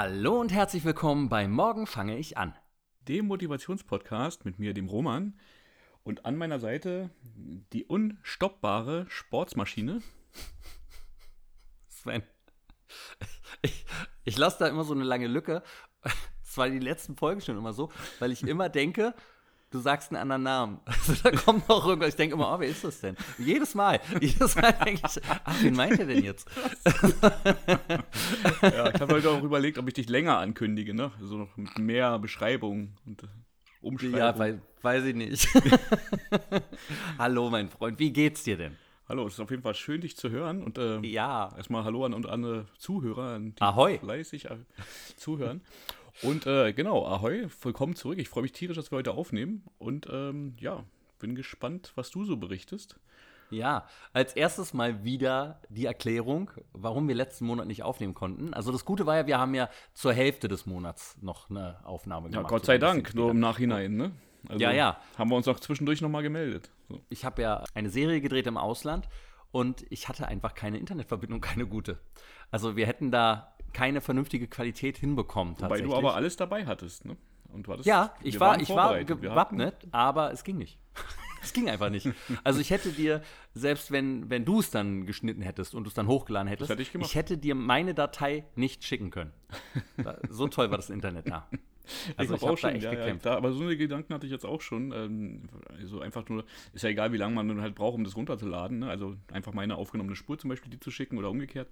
Hallo und herzlich willkommen bei Morgen fange ich an. Dem Motivationspodcast mit mir, dem Roman. Und an meiner Seite die unstoppbare Sportsmaschine. Sven. Ich, ich lasse da immer so eine lange Lücke. Das war die letzten Folgen schon immer so, weil ich immer denke, du sagst einen anderen Namen. Also da kommt noch irgendwas. Ich denke immer, oh, wer ist das denn? Jedes Mal. Jedes Mal denke ich, ach, wen meint er denn jetzt? ja, ich habe heute auch überlegt, ob ich dich länger ankündige, ne? So noch mit mehr Beschreibung und äh, Umschreibung. Ja, weiß, weiß ich nicht. hallo, mein Freund, wie geht's dir denn? Hallo, es ist auf jeden Fall schön, dich zu hören. Und äh, ja. erstmal Hallo an und andere Zuhörer, die Ahoi. fleißig äh, zuhören. Und äh, genau, Ahoi, willkommen zurück. Ich freue mich tierisch, dass wir heute aufnehmen. Und ähm, ja, bin gespannt, was du so berichtest. Ja, als erstes mal wieder die Erklärung, warum wir letzten Monat nicht aufnehmen konnten. Also das Gute war ja, wir haben ja zur Hälfte des Monats noch eine Aufnahme gemacht. Ja, Gott sei Dank, nur im Nachhinein, ne? Also ja, ja. Haben wir uns auch zwischendurch nochmal gemeldet. So. Ich habe ja eine Serie gedreht im Ausland und ich hatte einfach keine Internetverbindung, keine gute. Also wir hätten da keine vernünftige Qualität hinbekommen. Wobei du aber alles dabei hattest, ne? Und war das, ja, ich war, ich war gewappnet, aber es ging nicht. Es ging einfach nicht. Also ich hätte dir, selbst wenn, wenn du es dann geschnitten hättest und du es dann hochgeladen hättest, hätte ich, ich, hätte dir meine Datei nicht schicken können. So toll war das Internet da. Also ich habe hab auch schon, echt ja, gekämpft. Ja, da, aber so eine Gedanken hatte ich jetzt auch schon. Ähm, also einfach nur, ist ja egal, wie lange man dann halt braucht, um das runterzuladen. Ne? Also einfach meine aufgenommene Spur zum Beispiel, die zu schicken oder umgekehrt.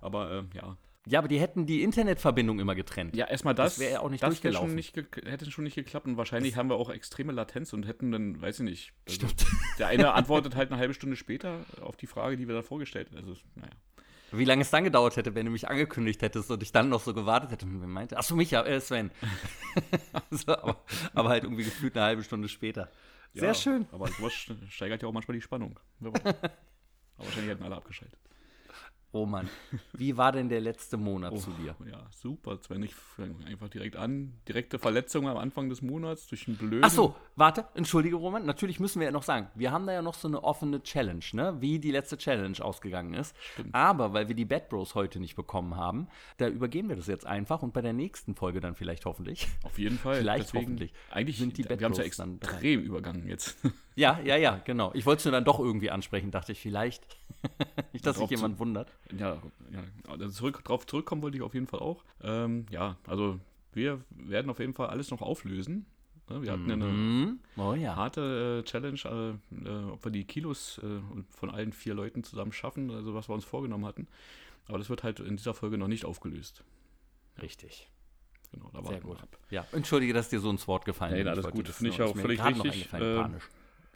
Aber äh, ja, ja, aber die hätten die Internetverbindung immer getrennt. Ja, erstmal das. Das wäre ja auch nicht das durchgelaufen. Schon nicht hätte schon nicht geklappt und wahrscheinlich das haben wir auch extreme Latenz und hätten dann, weiß ich nicht. Also Stimmt. Der eine antwortet halt eine halbe Stunde später auf die Frage, die wir da vorgestellt haben. Also, naja. Wie lange es dann gedauert hätte, wenn du mich angekündigt hättest und ich dann noch so gewartet hätte. Wer meinte? Achso, mich ja, äh, Sven. so, aber, aber, halt irgendwie gefühlt eine halbe Stunde später. Sehr ja, schön. Aber sowas steigert ja auch manchmal die Spannung. aber wahrscheinlich hätten alle abgeschaltet. Oh Mann, wie war denn der letzte Monat oh, zu dir? Ja, super. Sven, ich fange einfach direkt an. Direkte Verletzung am Anfang des Monats durch einen blöden. Ach so, warte, entschuldige Roman. Natürlich müssen wir ja noch sagen, wir haben da ja noch so eine offene Challenge, ne? Wie die letzte Challenge ausgegangen ist. Stimmt. Aber weil wir die Bad Bros heute nicht bekommen haben, da übergeben wir das jetzt einfach und bei der nächsten Folge dann vielleicht hoffentlich. Auf jeden Fall. vielleicht Deswegen, hoffentlich. Eigentlich sind die Bad Bros. Wir haben es ja extrem übergangen jetzt. Ja, ja, ja, genau. Ich wollte es nur dann doch irgendwie ansprechen, dachte ich, vielleicht. nicht, dass sich jemand wundert. Ja, ja. Also zurück, drauf zurückkommen wollte ich auf jeden Fall auch. Ähm, ja, also wir werden auf jeden Fall alles noch auflösen. Wir hatten eine mhm. oh, ja. harte äh, Challenge, äh, äh, ob wir die Kilos von allen vier Leuten zusammen schaffen, also was wir uns vorgenommen hatten. Aber das wird halt in dieser Folge noch nicht aufgelöst. Richtig. Genau, da Sehr gut. Ab. Ja, entschuldige, dass dir so ins Wort gefallen ist. Nee, alles gut. Finde ich auch völlig richtig. Äh,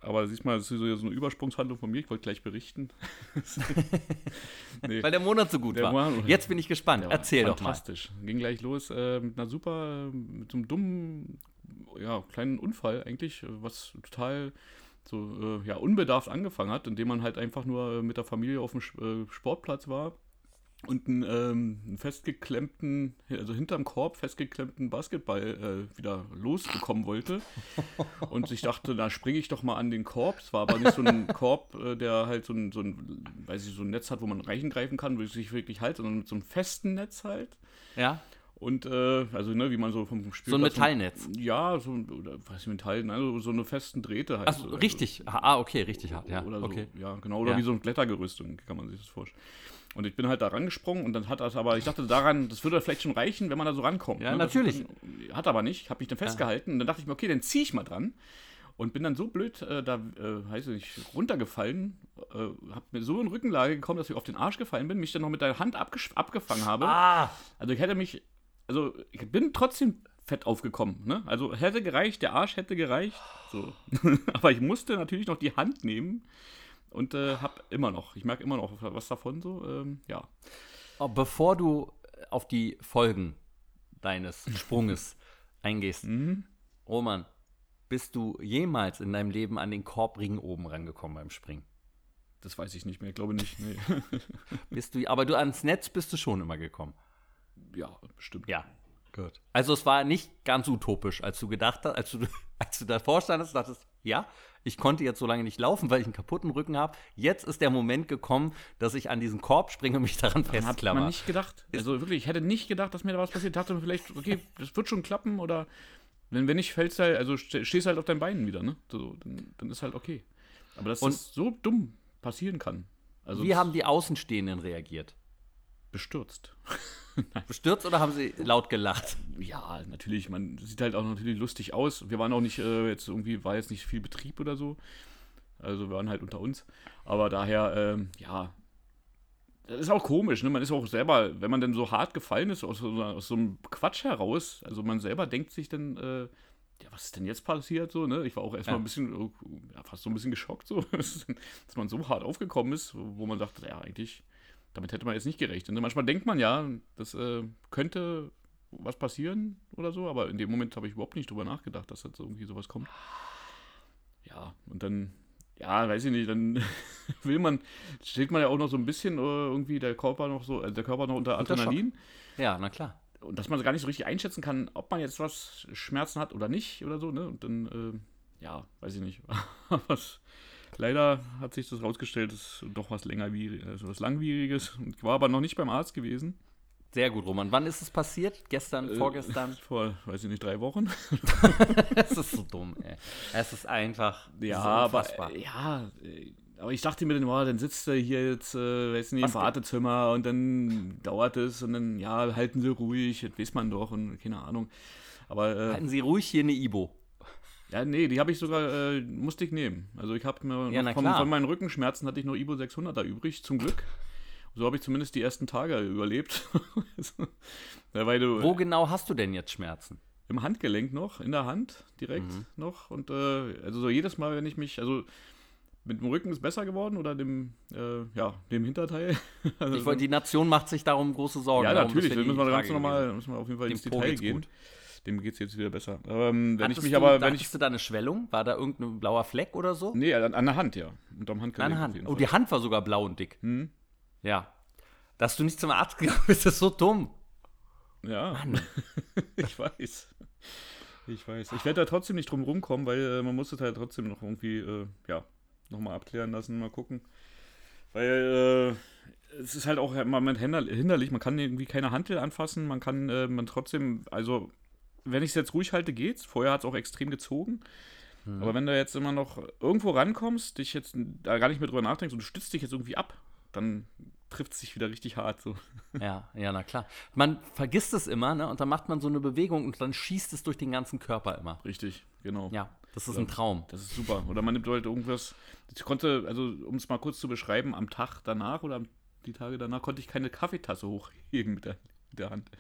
aber siehst mal, das ist so eine Übersprungshandlung von mir. Ich wollte gleich berichten. nee. Weil der Monat so gut der war. Monat, Jetzt bin ich gespannt. Erzähl doch mal. Fantastisch. Ging gleich los äh, mit einer super, mit so einem dummen, ja, kleinen Unfall eigentlich, was total so äh, ja, unbedarft angefangen hat, indem man halt einfach nur mit der Familie auf dem äh, Sportplatz war und einen, ähm, einen, festgeklemmten, also hinterm Korb festgeklemmten Basketball äh, wieder losbekommen wollte. Und ich dachte, da springe ich doch mal an den Korb. Es war aber nicht so ein Korb, äh, der halt so ein, so ein, weiß ich, so ein Netz hat, wo man reichengreifen kann, wo ich sich wirklich halt, sondern mit so einem festen Netz halt. Ja. Und äh, also ne, wie man so vom Spiel. So ein Metallnetz. Ja, so oder was ist Metall, also so eine festen Drähte halt. Ach, richtig. Ah, okay, richtig hart, ja. Oder okay. so, ja, genau. Oder ja. wie so ein Klettergerüst, kann man sich das vorstellen. Und ich bin halt da rangesprungen und dann hat das aber, ich dachte daran, das würde vielleicht schon reichen, wenn man da so rankommt. Ja, ne? natürlich. Dann, hat aber nicht, habe mich dann festgehalten ja. und dann dachte ich mir, okay, dann ziehe ich mal dran. Und bin dann so blöd, äh, da, äh, heißt es nicht, runtergefallen, äh, habe mir so in Rückenlage gekommen, dass ich auf den Arsch gefallen bin, mich dann noch mit der Hand abgefangen habe. Ah. Also ich hätte mich, also ich bin trotzdem fett aufgekommen. Ne? Also hätte gereicht, der Arsch hätte gereicht. So. aber ich musste natürlich noch die Hand nehmen und äh, habe immer noch, ich merke immer noch was davon so, ähm, ja. Oh, bevor du auf die Folgen deines Sprunges eingehst, mhm. Roman, bist du jemals in deinem Leben an den Korbring oben rangekommen beim Springen? Das weiß ich nicht mehr, ich glaube nicht. Nee. bist du, aber du ans Netz bist du schon immer gekommen. Ja, bestimmt. Ja. Gut. Also es war nicht ganz utopisch, als du gedacht hast, als du, als du davor standest, dachtest, ja, ich konnte jetzt so lange nicht laufen, weil ich einen kaputten Rücken habe. Jetzt ist der Moment gekommen, dass ich an diesen Korb springe und mich daran Hat man festklammer. nicht gedacht. Also wirklich, ich hätte nicht gedacht, dass mir da was passiert. Ich dachte vielleicht, okay, das wird schon klappen oder wenn, wenn nicht, fällst halt, also ste- stehst halt auf deinen Beinen wieder, ne? So, dann, dann ist halt okay. Aber dass Und- das so dumm passieren kann. Also Wie haben die Außenstehenden reagiert? bestürzt. Bestürzt oder haben sie laut gelacht? Ja, natürlich, man sieht halt auch natürlich lustig aus. Wir waren auch nicht, äh, jetzt irgendwie, war jetzt nicht viel Betrieb oder so. Also wir waren halt unter uns. Aber daher, ähm, ja, das ist auch komisch, ne? Man ist auch selber, wenn man denn so hart gefallen ist, aus so, aus so einem Quatsch heraus, also man selber denkt sich dann, äh, ja, was ist denn jetzt passiert? So, ne? Ich war auch erstmal Ja. ein bisschen, äh, ja, fast so ein bisschen geschockt, so, dass man so hart aufgekommen ist, wo man dachte, ja, eigentlich, damit hätte man jetzt nicht gerechnet. Und manchmal denkt man ja, das äh, könnte was passieren oder so, aber in dem Moment habe ich überhaupt nicht drüber nachgedacht, dass jetzt irgendwie sowas kommt. Ja, und dann, ja, weiß ich nicht, dann will man, steht man ja auch noch so ein bisschen äh, irgendwie der Körper noch so, also der Körper noch unter. Adrenalin. Ja, na klar. Und dass man gar nicht so richtig einschätzen kann, ob man jetzt was Schmerzen hat oder nicht oder so, ne? Und dann, äh, ja, weiß ich nicht. was, leider hat sich das rausgestellt, das ist doch was länger also was Langwieriges. Und ich war aber noch nicht beim Arzt gewesen. Sehr gut, Roman. Wann ist es passiert? Gestern, Äh, vorgestern? Vor, weiß ich nicht, drei Wochen. Es ist so dumm, ey. Es ist einfach Ja, so aber unfassbar. äh, ja, äh, aber ich dachte mir dann, oh, dann sitzt er hier jetzt, äh, weiß nicht, im Was denn? Wartezimmer und dann dauert es und dann, ja, halten Sie ruhig, das weiß man doch und keine Ahnung. Aber äh, Halten Sie ruhig hier eine Ibo. Ja, nee, die habe ich sogar, äh, musste ich nehmen. Also ich habe mir Ja, von, von meinen Rückenschmerzen hatte ich noch Ibo 600er übrig, zum Glück. So habe ich zumindest die ersten Tage überlebt. ja, weil du Wo genau hast du denn jetzt Schmerzen? im Handgelenk noch, in der Hand direkt Mhm. noch. Und äh, also so jedes Mal, wenn ich mich, also mit dem Rücken ist besser geworden oder dem, äh, ja, dem Hinterteil. also, Ich wollte, die Nation macht sich darum große Sorgen. ja, natürlich, da müssen wir ganz normal, müssen wir auf jeden Fall Dem ins Detail gehen. gut. Dem geht es jetzt wieder besser. Ähm, wenn ich Hattest mich du, aber, wenn ich. du da eine Schwellung? War da irgendein blauer Fleck oder so? Nee, an, an der Hand, ja. Unterm Handgelenk. An der Hand. Oh, die Hand war sogar blau und dick. Hm? Ja. Dass du nicht zum Arzt gegangen bist, ist so dumm. Ja, ich weiß. Ich weiß. Ich werde da trotzdem nicht drum rumkommen, weil äh, man muss es halt trotzdem noch irgendwie, äh, ja, nochmal abklären lassen, mal gucken. Weil äh, es ist halt auch im Moment hinder- hinderlich, man kann irgendwie keine Hantel anfassen, man kann äh, man trotzdem, also wenn ich es jetzt ruhig halte, geht's. Vorher hat es auch extrem gezogen. Aber wenn du jetzt immer noch irgendwo rankommst, dich jetzt da gar nicht mehr drüber nachdenkst und du stützt dich jetzt irgendwie ab, dann trifft es dich wieder richtig hart. So. Ja, ja, na klar. Man vergisst es immer, ne? Und dann macht man so eine Bewegung und dann schießt es durch den ganzen Körper immer. Richtig, genau. Ja, das ist ein Traum. Das ist super. Oder man nimmt halt irgendwas. Ich konnte, also um es mal kurz zu beschreiben, am Tag danach oder die Tage danach konnte ich keine Kaffeetasse hochheben mit der, mit der Hand.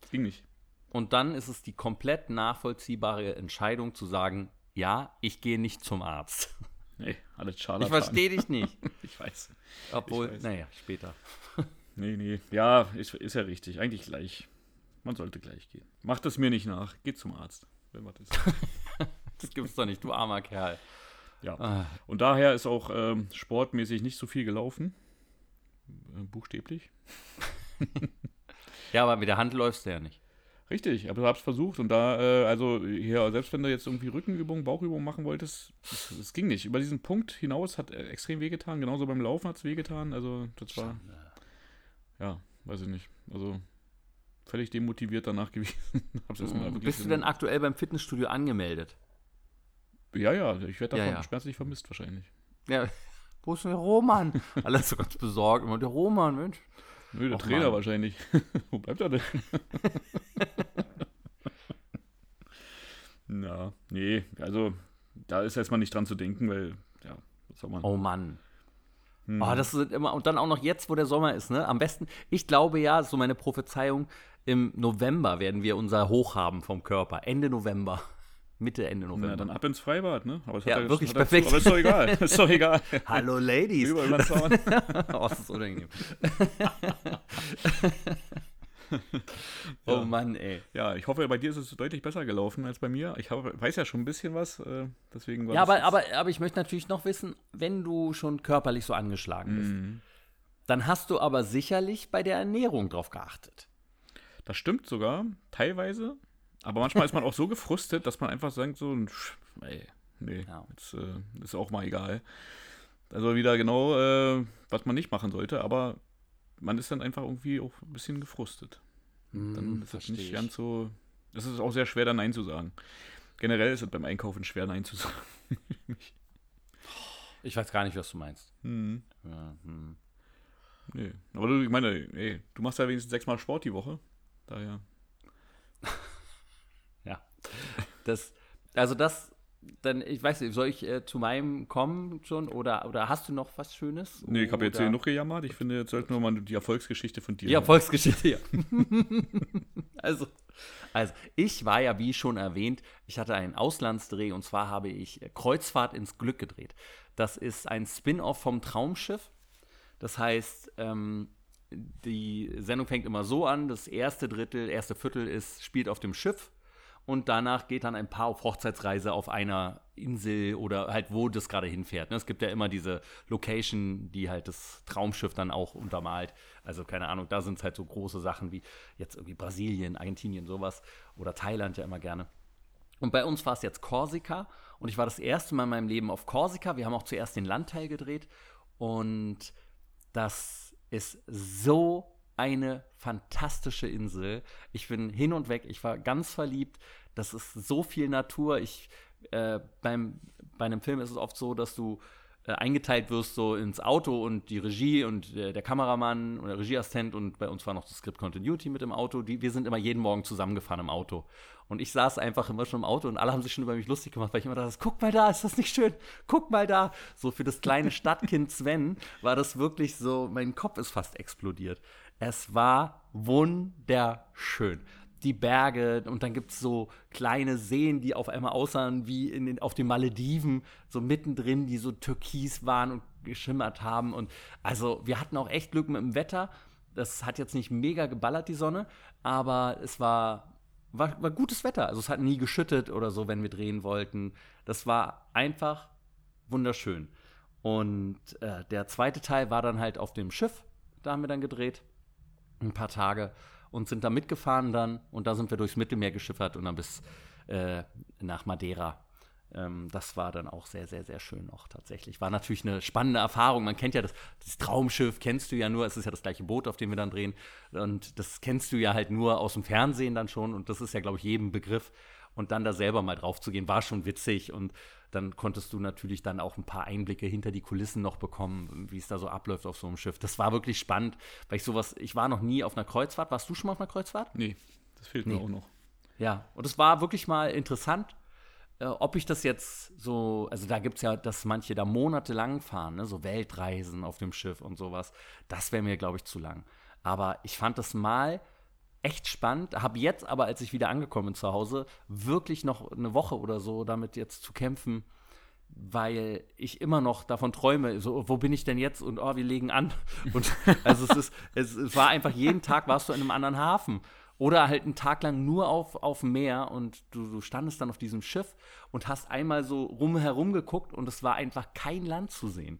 Das ging nicht. Und dann ist es die komplett nachvollziehbare Entscheidung zu sagen, ja, ich gehe nicht zum Arzt. Nee, alles Ich Scharlatan. verstehe dich nicht. Ich weiß. Obwohl, Ich naja, später. Nee, nee. Ja, ist, ist ja richtig. Eigentlich gleich. Man sollte gleich gehen. Macht es mir nicht nach. Geht zum Arzt. Wenn was ist. Das gibt's doch nicht, du armer Kerl. Ja. Ah, Und daher ist auch ähm, sportmäßig nicht so viel gelaufen. Äh, buchstäblich. Ja, aber mit der Hand läufst du ja nicht. Richtig, aber du hab's versucht und da, äh, also hier, selbst wenn du jetzt irgendwie Rückenübungen, Bauchübungen machen wolltest, es, es ging nicht. Über diesen Punkt hinaus hat äh, extrem wehgetan, genauso beim Laufen hat's wehgetan, also das war, ja, weiß ich nicht, also völlig demotiviert danach gewesen. Mhm. Bist du denn aktuell beim Fitnessstudio angemeldet? Ja, ja, ich werde Ja, davon ja. schmerzlich vermisst wahrscheinlich. Ja. Wo ist denn der Roman? Alle so ganz besorgt. Immer der Roman, Mensch. Nö, der Och, Trainer Mann. wahrscheinlich. Wo bleibt er denn? Na, nee, also da ist erstmal nicht dran zu denken, weil, ja, was soll man. Oh Mann. Hm. Oh, das sind immer, und dann auch noch jetzt, wo der Sommer ist, ne? Am besten, ich glaube ja, so meine Prophezeiung, im November werden wir unser Hoch haben vom Körper. Ende November. Mitte, Ende November. Na, dann ab ins Freibad, ne? Aber es Ja, hat er- wirklich hat er- perfekt. Aber ist doch egal. Ist doch egal. Hallo Ladies. Über, über Zaun. oh, das ist unangenehm. oh Mann, ey. Ja, ich hoffe, bei dir ist es deutlich besser gelaufen als bei mir. Ich hab, weiß ja schon ein bisschen was, äh, deswegen war Ja, aber, aber, aber ich möchte natürlich noch wissen, wenn du schon körperlich so angeschlagen bist, Mhm. dann hast du aber sicherlich bei der Ernährung drauf geachtet. Das stimmt sogar, teilweise. Aber manchmal ist man auch so gefrustet, dass man einfach sagt, so, ey, nee, ja. jetzt äh, ist auch mal egal. Also wieder genau, äh, was man nicht machen sollte, aber man ist dann einfach irgendwie auch ein bisschen gefrustet. Mm, dann ist es nicht ganz so. Es ist auch sehr schwer, da Nein zu sagen. Generell ist es beim Einkaufen schwer, Nein zu sagen. ich weiß gar nicht, was du meinst. Hm. Ja, hm. Nee. Aber du, ich meine, ey, du machst ja wenigstens sechsmal Sport die Woche. Daher. Das, also das dann, ich weiß nicht, soll ich äh, zu meinem kommen schon oder, oder hast du noch was Schönes? Nee, ich habe jetzt hier noch gejammert. Ich finde, jetzt sollten wir mal die Erfolgsgeschichte von dir. Die Erfolgsgeschichte, ja. also, also, ich war ja, wie schon erwähnt, ich hatte einen Auslandsdreh und zwar habe ich Kreuzfahrt ins Glück gedreht. Das ist ein Spin-off vom Traumschiff. Das heißt, ähm, die Sendung fängt immer so an: das erste Drittel, erste Viertel ist, spielt auf dem Schiff und danach geht dann ein Paar auf Hochzeitsreise auf einer Insel oder halt wo das gerade hinfährt. Ne? Es gibt ja immer diese Location, die halt das Traumschiff dann auch untermalt. Also keine Ahnung, da sind es halt so große Sachen wie jetzt irgendwie Brasilien, Argentinien, sowas oder Thailand ja immer gerne. Und bei uns war es jetzt Korsika und ich war das erste Mal in meinem Leben auf Korsika. Wir haben auch zuerst den Landteil gedreht und das ist so eine fantastische Insel. Ich bin hin und weg. Ich war ganz verliebt. Das ist so viel Natur. Ich, äh, beim, bei einem Film ist es oft so, dass du äh, eingeteilt wirst so ins Auto und die Regie und äh, der Kameramann oder Regieassistent und bei uns war noch das Script Continuity mit im Auto. Die, wir sind immer jeden Morgen zusammengefahren im Auto. Und ich saß einfach immer schon im Auto und alle haben sich schon über mich lustig gemacht, weil ich immer dachte, guck mal da, ist das nicht schön? Guck mal da. So für das kleine Stadtkind Sven war das wirklich so, mein Kopf ist fast explodiert. Es war wunderschön. Die Berge und dann gibt es so kleine Seen, die auf einmal aussahen wie in den, auf den Malediven, so mittendrin, die so türkis waren und geschimmert haben. Und also wir hatten auch echt Glück mit dem Wetter. Das hat jetzt nicht mega geballert, die Sonne, aber es war, war, war gutes Wetter. Also es hat nie geschüttet oder so, wenn wir drehen wollten. Das war einfach wunderschön. Und äh, der zweite Teil war dann halt auf dem Schiff. Da haben wir dann gedreht ein paar Tage und sind da mitgefahren dann und da sind wir durchs Mittelmeer geschiffert und dann bis äh, nach Madeira. Ähm, das war dann auch sehr, sehr, sehr schön noch tatsächlich. War natürlich eine spannende Erfahrung. Man kennt ja das, das Traumschiff, kennst du ja nur, es ist ja das gleiche Boot, auf dem wir dann drehen. Und das kennst du ja halt nur aus dem Fernsehen dann schon und das ist ja, glaube ich, jedem Begriff. Und dann da selber mal drauf zu gehen, war schon witzig und dann konntest du natürlich dann auch ein paar Einblicke hinter die Kulissen noch bekommen, wie es da so abläuft auf so einem Schiff. Das war wirklich spannend, weil ich sowas, ich war noch nie auf einer Kreuzfahrt. Warst du schon mal auf einer Kreuzfahrt? Nee, das fehlt nee. mir auch noch. Ja, und es war wirklich mal interessant, äh, ob ich das jetzt so, also da gibt es ja, dass manche da monatelang fahren, ne? so Weltreisen auf dem Schiff und sowas. Das wäre mir, glaube ich, zu lang. Aber ich fand das mal echt spannend. Habe jetzt aber, als ich wieder angekommen bin zu Hause, wirklich noch eine Woche oder so damit jetzt zu kämpfen, weil ich immer noch davon träume, so, wo bin ich denn jetzt und oh, wir legen an. Und also es ist, es, es war einfach jeden Tag warst du in einem anderen Hafen. Oder halt einen Tag lang nur auf, auf dem Meer und du, du standest dann auf diesem Schiff und hast einmal so rumherum geguckt und es war einfach kein Land zu sehen.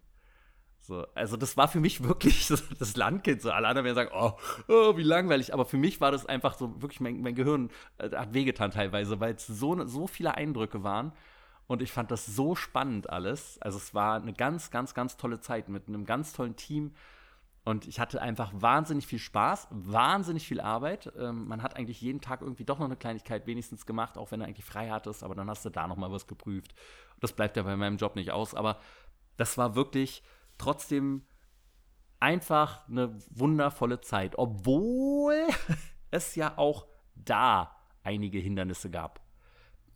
So, also das war für mich wirklich das, Landkind. So alle anderen werden sagen, oh, oh, wie langweilig. Aber für mich war das einfach so wirklich mein, mein Gehirn äh, hat wehgetan teilweise, weil es so so viele Eindrücke waren. Und ich fand das so spannend alles. Also es war eine ganz, ganz, ganz tolle Zeit mit einem ganz tollen Team. Und ich hatte einfach wahnsinnig viel Spaß, wahnsinnig viel Arbeit. Ähm, man hat eigentlich jeden Tag irgendwie doch noch eine Kleinigkeit wenigstens gemacht, auch wenn du eigentlich frei hattest. Aber dann hast du da noch mal was geprüft. Das bleibt ja bei meinem Job nicht aus. Aber das war wirklich trotzdem einfach eine wundervolle Zeit, obwohl es ja auch da einige Hindernisse gab.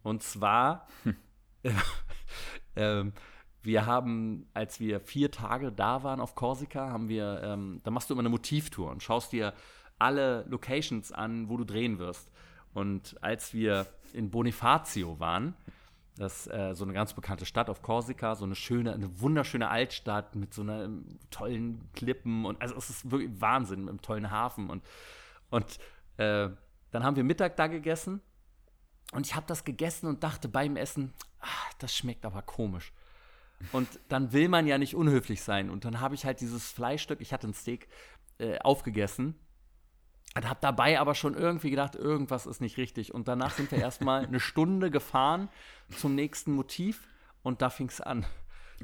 Und zwar, äh, wir haben, als wir vier Tage da waren auf Korsika, haben wir, ähm, da machst du immer eine Motivtour und schaust dir alle Locations an, wo du drehen wirst. Und als wir in Bonifacio waren, das ist äh, so eine ganz bekannte Stadt auf Korsika, so eine schöne, eine wunderschöne Altstadt mit so einer ähm, tollen Klippen und also es ist wirklich Wahnsinn mit einem tollen Hafen und und äh, dann haben wir Mittag da gegessen und ich habe das gegessen und dachte beim Essen, ach, das schmeckt aber komisch. Und dann will man ja nicht unhöflich sein und dann habe ich halt dieses Fleischstück, ich hatte ein Steak äh, aufgegessen und habe dabei aber schon irgendwie gedacht, irgendwas ist nicht richtig. Und danach sind wir erstmal eine Stunde gefahren zum nächsten Motiv und da fing es an,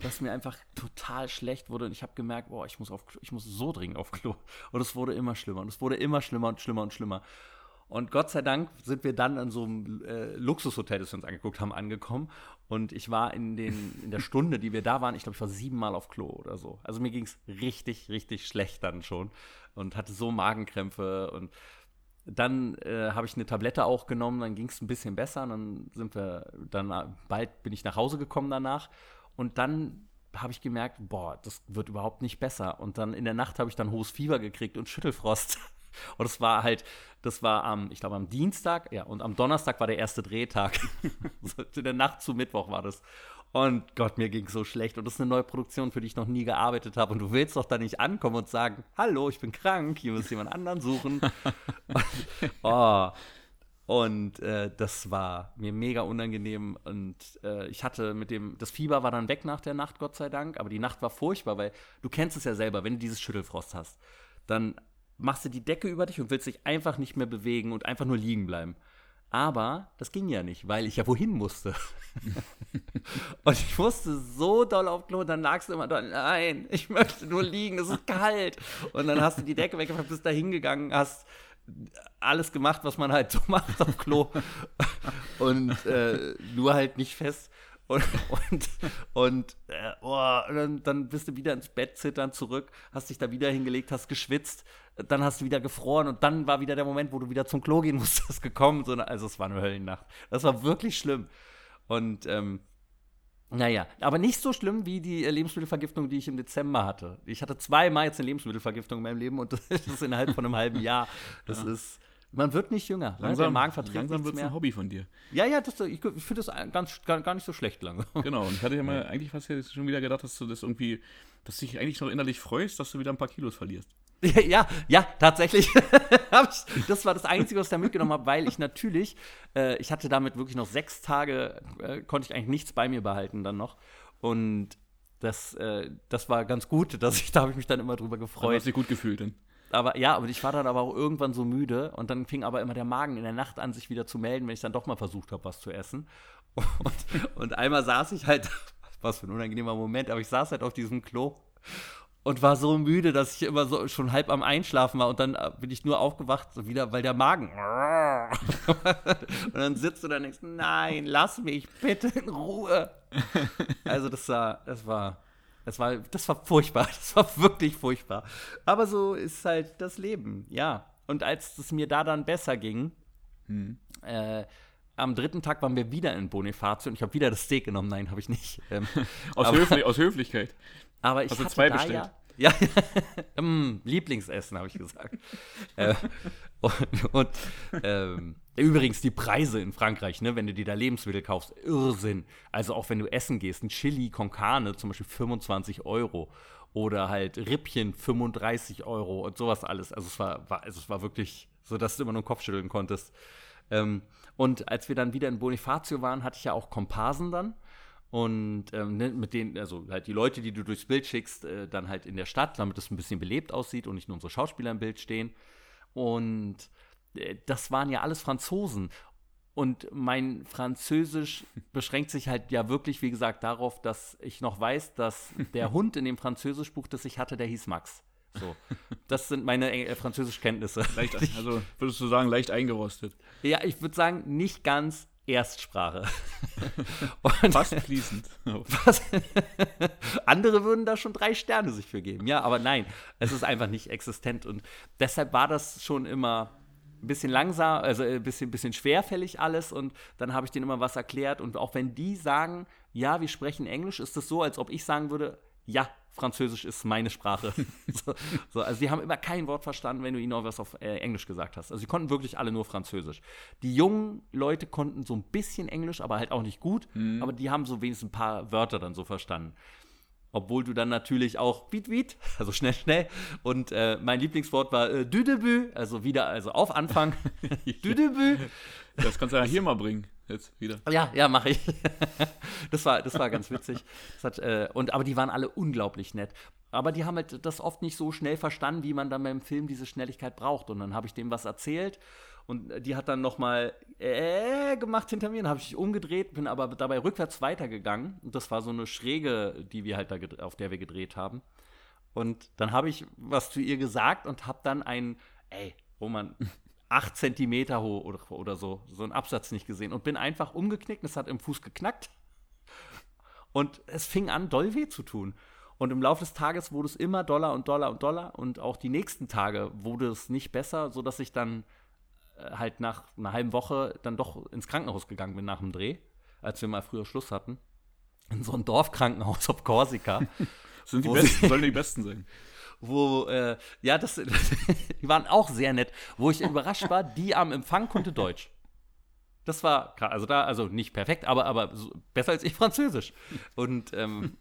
dass mir einfach total schlecht wurde und ich habe gemerkt, boah, ich muss auf ich muss so dringend auf Klo. Und es wurde immer schlimmer und es wurde immer schlimmer und schlimmer und schlimmer. Und Gott sei Dank sind wir dann an so einem äh, Luxushotel, das wir uns angeguckt haben, angekommen. Und ich war in, den, in der Stunde, die wir da waren, ich glaube, ich war siebenmal auf Klo oder so. Also mir ging es richtig, richtig schlecht dann schon und hatte so Magenkrämpfe. Und dann äh, habe ich eine Tablette auch genommen, dann ging es ein bisschen besser. Und dann sind wir, dann bald bin ich nach Hause gekommen danach. Und dann habe ich gemerkt, boah, das wird überhaupt nicht besser. Und dann in der Nacht habe ich dann hohes Fieber gekriegt und Schüttelfrost. Und es war halt, das war am, ich glaube am Dienstag, ja, und am Donnerstag war der erste Drehtag. in der Nacht zu Mittwoch war das. Und Gott, mir ging so schlecht. Und das ist eine neue Produktion, für die ich noch nie gearbeitet habe. Und du willst doch da nicht ankommen und sagen, hallo, ich bin krank, hier muss jemand anderen suchen. und, oh. Und äh, das war mir mega unangenehm. Und äh, ich hatte mit dem, das Fieber war dann weg nach der Nacht, Gott sei Dank. Aber die Nacht war furchtbar, weil du kennst es ja selber, wenn du dieses Schüttelfrost hast, dann machst du die Decke über dich und willst dich einfach nicht mehr bewegen und einfach nur liegen bleiben. Aber das ging ja nicht, weil ich ja wohin musste. und ich musste so doll auf Klo, dann lagst du immer da, nein, ich möchte nur liegen, es ist kalt. Und dann hast du die Decke weggemacht, bist da hingegangen, hast alles gemacht, was man halt so macht auf Klo. und äh, nur halt nicht fest. Und, und, und, äh, oh, und dann, dann, bist du wieder ins Bett zittern zurück, hast dich da wieder hingelegt, hast geschwitzt, dann hast du wieder gefroren und dann war wieder der Moment, wo du wieder zum Klo gehen musstest, gekommen. So, also es war eine Höllennacht. Das war wirklich schlimm. Und ähm, naja, aber nicht so schlimm wie die äh, Lebensmittelvergiftung, die ich im Dezember hatte. Ich hatte zweimal jetzt eine Lebensmittelvergiftung in meinem Leben und das ist innerhalb von einem halben Jahr. Das ja. ist man wird nicht jünger. Ne? Langsam, ne? langsam wird es ein Hobby von dir. Ja, ja, das, ich, ich finde das ganz, gar, gar, nicht so schlecht lange. Genau, und ich hatte ja mal eigentlich fast schon wieder gedacht, dass du das irgendwie, dass du dich eigentlich noch innerlich freust, dass du wieder ein paar Kilos verlierst. Ja, ja, tatsächlich. das war das Einzige, was ich da mitgenommen habe, weil ich natürlich, äh, ich hatte damit wirklich noch sechs Tage, äh, konnte ich eigentlich nichts bei mir behalten dann noch. Und das, äh, das war ganz gut, dass ich, da habe ich mich dann immer drüber gefreut. Du hast dich gut gefühlt denn? Aber ja, aber ich war dann aber auch irgendwann so müde und dann fing aber immer der Magen in der Nacht an, sich wieder zu melden, wenn ich dann doch mal versucht habe, was zu essen. Und, und einmal saß ich halt, was für ein unangenehmer Moment, aber ich saß halt auf diesem Klo und war so müde, dass ich immer so schon halb am Einschlafen war und dann äh, bin ich nur aufgewacht, so wieder, weil der Magen. und dann sitzt du da und denkst, nein, lass mich bitte in Ruhe. Also das war, das war das war, das war furchtbar. Das war wirklich furchtbar. Aber so ist halt das Leben, ja. Und als es mir da dann besser ging, hm. äh, am dritten Tag waren wir wieder in Bonifacio und ich habe wieder das Steak genommen. Nein, habe ich nicht. Ähm, aus, aber, Höflich aus, Höflichkeit. Aber ich Hast hatte zwei da bestellt? ja ja, mm, Lieblingsessen, habe ich gesagt. äh, und, ähm, übrigens die Preise in Frankreich, ne, wenn du dir da Lebensmittel kaufst, Irrsinn. Also auch wenn du essen gehst, ein Chili con Carne zum Beispiel 25 Euro oder halt Rippchen 35 Euro und sowas alles. Also es war, war also es war wirklich so, dass du immer nur den Kopf schütteln konntest. Ähm, und als wir dann wieder in Bonifacio waren, hatte ich ja auch Komparsen dann. Und ähm, ne, mit denen, also halt die Leute, die du durchs Bild schickst, äh, dann halt in der Stadt, damit es ein bisschen belebt aussieht und nicht nur unsere Schauspieler im Bild stehen. Und äh, das waren ja alles Franzosen. Und mein Französisch beschränkt sich halt ja wirklich, wie gesagt, darauf, dass ich noch weiß, dass der Hund in dem Französischbuch, das ich hatte, der hieß Max. So. Das sind meine äh, Französischkenntnisse. Leicht, also würdest du sagen, leicht eingerostet? Ja, ich würde sagen, nicht ganz, Erstsprache. Und Fast fließend. Was, andere würden da schon drei Sterne sich für geben. Ja, aber nein, es ist einfach nicht existent. Und deshalb war das schon immer ein bisschen langsam, also ein bisschen, bisschen schwerfällig alles. Und dann habe ich denen immer was erklärt. Und auch wenn die sagen, ja, wir sprechen Englisch, ist es so, als ob ich sagen würde, ja, Französisch ist meine Sprache. so, so, also die haben immer kein Wort verstanden, wenn du ihnen noch was auf äh, Englisch gesagt hast. Also sie konnten wirklich alle nur Französisch. Die jungen Leute konnten so ein bisschen Englisch, aber halt auch nicht gut. Mhm. Aber die haben so wenigstens ein paar Wörter dann so verstanden. Obwohl du dann natürlich auch Beat Beat, also schnell, schnell. Und äh, mein Lieblingswort war äh, Düdebü, also wieder, also auf Anfang. Düdebü. Das kannst du ja hier mal bringen jetzt wieder. Ja, ja, mache ich. das, war, das war ganz witzig. Hat, äh, und, aber die waren alle unglaublich nett. aber die haben halt das oft nicht so schnell verstanden, wie man dann beim Film diese Schnelligkeit braucht. Und dann habe ich dem was erzählt und die hat dann noch mal äh gemacht hinter mir. Dann habe ich mich umgedreht, bin aber dabei rückwärts weitergegangen. Und das war so eine Schräge, die wir halt da auf der wir gedreht haben. Und dann habe ich was zu ihr gesagt und habe dann ein, ey, Roman, acht Zentimeter hoch oder, oder so, so einen Absatz nicht gesehen und bin einfach umgeknickt. Es hat im Fuß geknackt. Und es fing an, doll weh zu tun. Und im Laufe des Tages wurde es immer doller und doller und doller. Und auch die nächsten Tage wurde es nicht besser, sodass ich dann äh, halt nach einer halben Woche dann doch ins Krankenhaus gegangen bin nach dem Dreh, als wir mal früher Schluss hatten. In so ein Dorfkrankenhaus auf Korsika. Sind die besten, sollen die besten sein. Wo, äh, ja, das, die waren auch sehr nett. Wo ich überrascht war, die am Empfang konnte Deutsch. Das war, also da, also nicht perfekt, aber, aber besser als ich Französisch. Und ähm,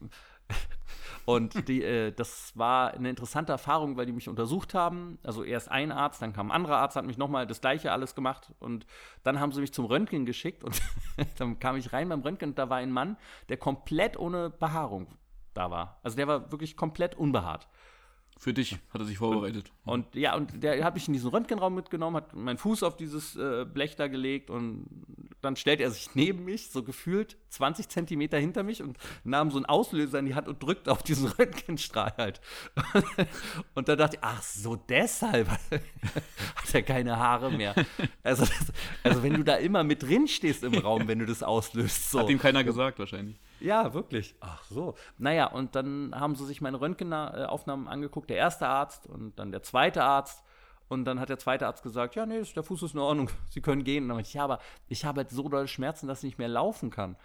und die, äh, das war eine interessante Erfahrung, weil die mich untersucht haben. Also erst ein Arzt, dann kam ein anderer Arzt, hat mich nochmal das gleiche alles gemacht. Und dann haben sie mich zum Röntgen geschickt. Und dann kam ich rein beim Röntgen und da war ein Mann, der komplett ohne Behaarung da war. Also der war wirklich komplett unbehaart. Für dich hat er sich vorbereitet. Und, und ja, und der hat mich in diesen Röntgenraum mitgenommen, hat meinen Fuß auf dieses äh, Blech da gelegt und dann stellt er sich neben mich, so gefühlt 20 Zentimeter hinter mich und nahm so einen Auslöser in die Hand und drückt auf diesen Röntgenstrahl halt. und dann dachte ich, ach so, deshalb hat er keine Haare mehr. Also, das, also wenn du da immer mit drin stehst im Raum, wenn du das auslöst. So. Hat ihm keiner gesagt wahrscheinlich. Ja, wirklich. Ach so. Naja, und dann haben sie sich meine Röntgenaufnahmen angeguckt, der erste Arzt und dann der zweite Arzt. Und dann hat der zweite Arzt gesagt, ja, nee, der Fuß ist in Ordnung, Sie können gehen. Und dann ich, ja, aber ich habe jetzt so dolle Schmerzen, dass ich nicht mehr laufen kann.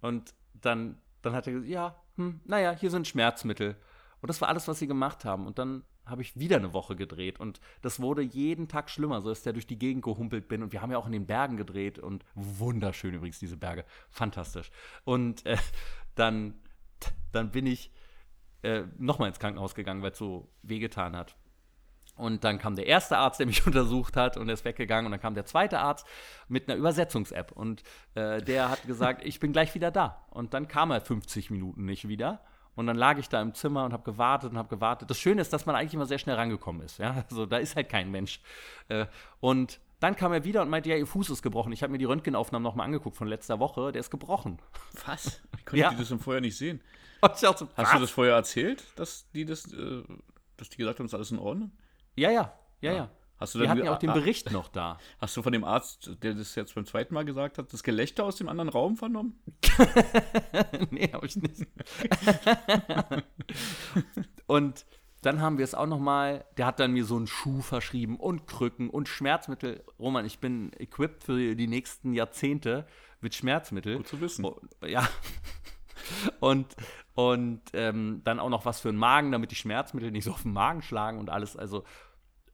Und dann, dann hat er gesagt, ja, hm, naja, hier sind Schmerzmittel. Und das war alles, was sie gemacht haben. Und dann habe ich wieder eine Woche gedreht und das wurde jeden Tag schlimmer, so dass ich durch die Gegend gehumpelt bin und wir haben ja auch in den Bergen gedreht und wunderschön übrigens diese Berge, fantastisch. Und äh, dann, dann bin ich äh, nochmal ins Krankenhaus gegangen, weil es so wehgetan hat. Und dann kam der erste Arzt, der mich untersucht hat und er ist weggegangen. Und dann kam der zweite Arzt mit einer Übersetzungs-App. Und äh, der hat gesagt, ich bin gleich wieder da. Und dann kam er 50 Minuten nicht wieder. Und dann lag ich da im Zimmer und habe gewartet und habe gewartet. Das Schöne ist, dass man eigentlich immer sehr schnell rangekommen ist. Ja? Also da ist halt kein Mensch. Äh, und dann kam er wieder und meinte, ja, ihr Fuß ist gebrochen. Ich habe mir die Röntgenaufnahmen nochmal angeguckt von letzter Woche. Der ist gebrochen. Was? Ich konnte ja. die das im Vorher nicht sehen. Hast du das vorher erzählt, dass die das, äh, dass die gesagt haben, ist alles in Ordnung? Ja, ja, ja, ja. Hast du Wir hatten ja auch den Bericht noch da. Hast du von dem Arzt, der das jetzt beim zweiten Mal gesagt hat, das Gelächter aus dem anderen Raum vernommen? nee, habe ich nicht. und dann haben wir es auch noch mal, der hat dann mir so einen Schuh verschrieben und Krücken und Schmerzmittel. Roman, ich bin equipped für die nächsten Jahrzehnte mit Schmerzmittel. Gut zu wissen. Oh, ja. Und und ähm, dann auch noch was für den Magen, damit die Schmerzmittel nicht so auf den Magen schlagen und alles. Also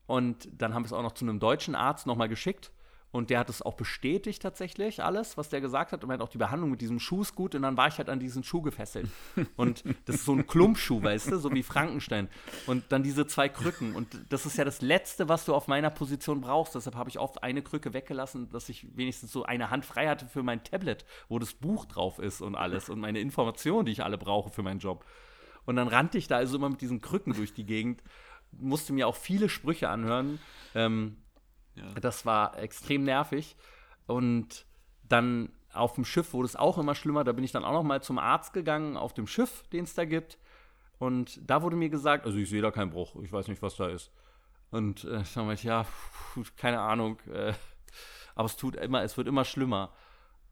und dann haben wir es auch noch zu einem deutschen Arzt nochmal geschickt. Und der hat es auch bestätigt tatsächlich, alles, was der gesagt hat. Und er hat auch die Behandlung mit diesem Schuh ist gut. Und dann war ich halt an diesen Schuh gefesselt. Und das ist so ein Klumpschuh, weißt du, so wie Frankenstein. Und dann diese zwei Krücken. Und das ist ja das Letzte, was du auf meiner Position brauchst. Deshalb habe ich oft eine Krücke weggelassen, dass ich wenigstens so eine Hand frei hatte für mein Tablet, wo das Buch drauf ist und alles. Und meine Informationen, die ich alle brauche für meinen Job. Und dann rannte ich da also immer mit diesen Krücken durch die Gegend musste mir auch viele Sprüche anhören. Ähm, ja. Das war extrem nervig. Und dann auf dem Schiff wurde es auch immer schlimmer. Da bin ich dann auch noch mal zum Arzt gegangen, auf dem Schiff, den es da gibt. Und da wurde mir gesagt, also ich sehe da keinen Bruch, ich weiß nicht, was da ist. Und äh, dann meinte ich, ja, keine Ahnung. Äh, aber es tut immer, es wird immer schlimmer.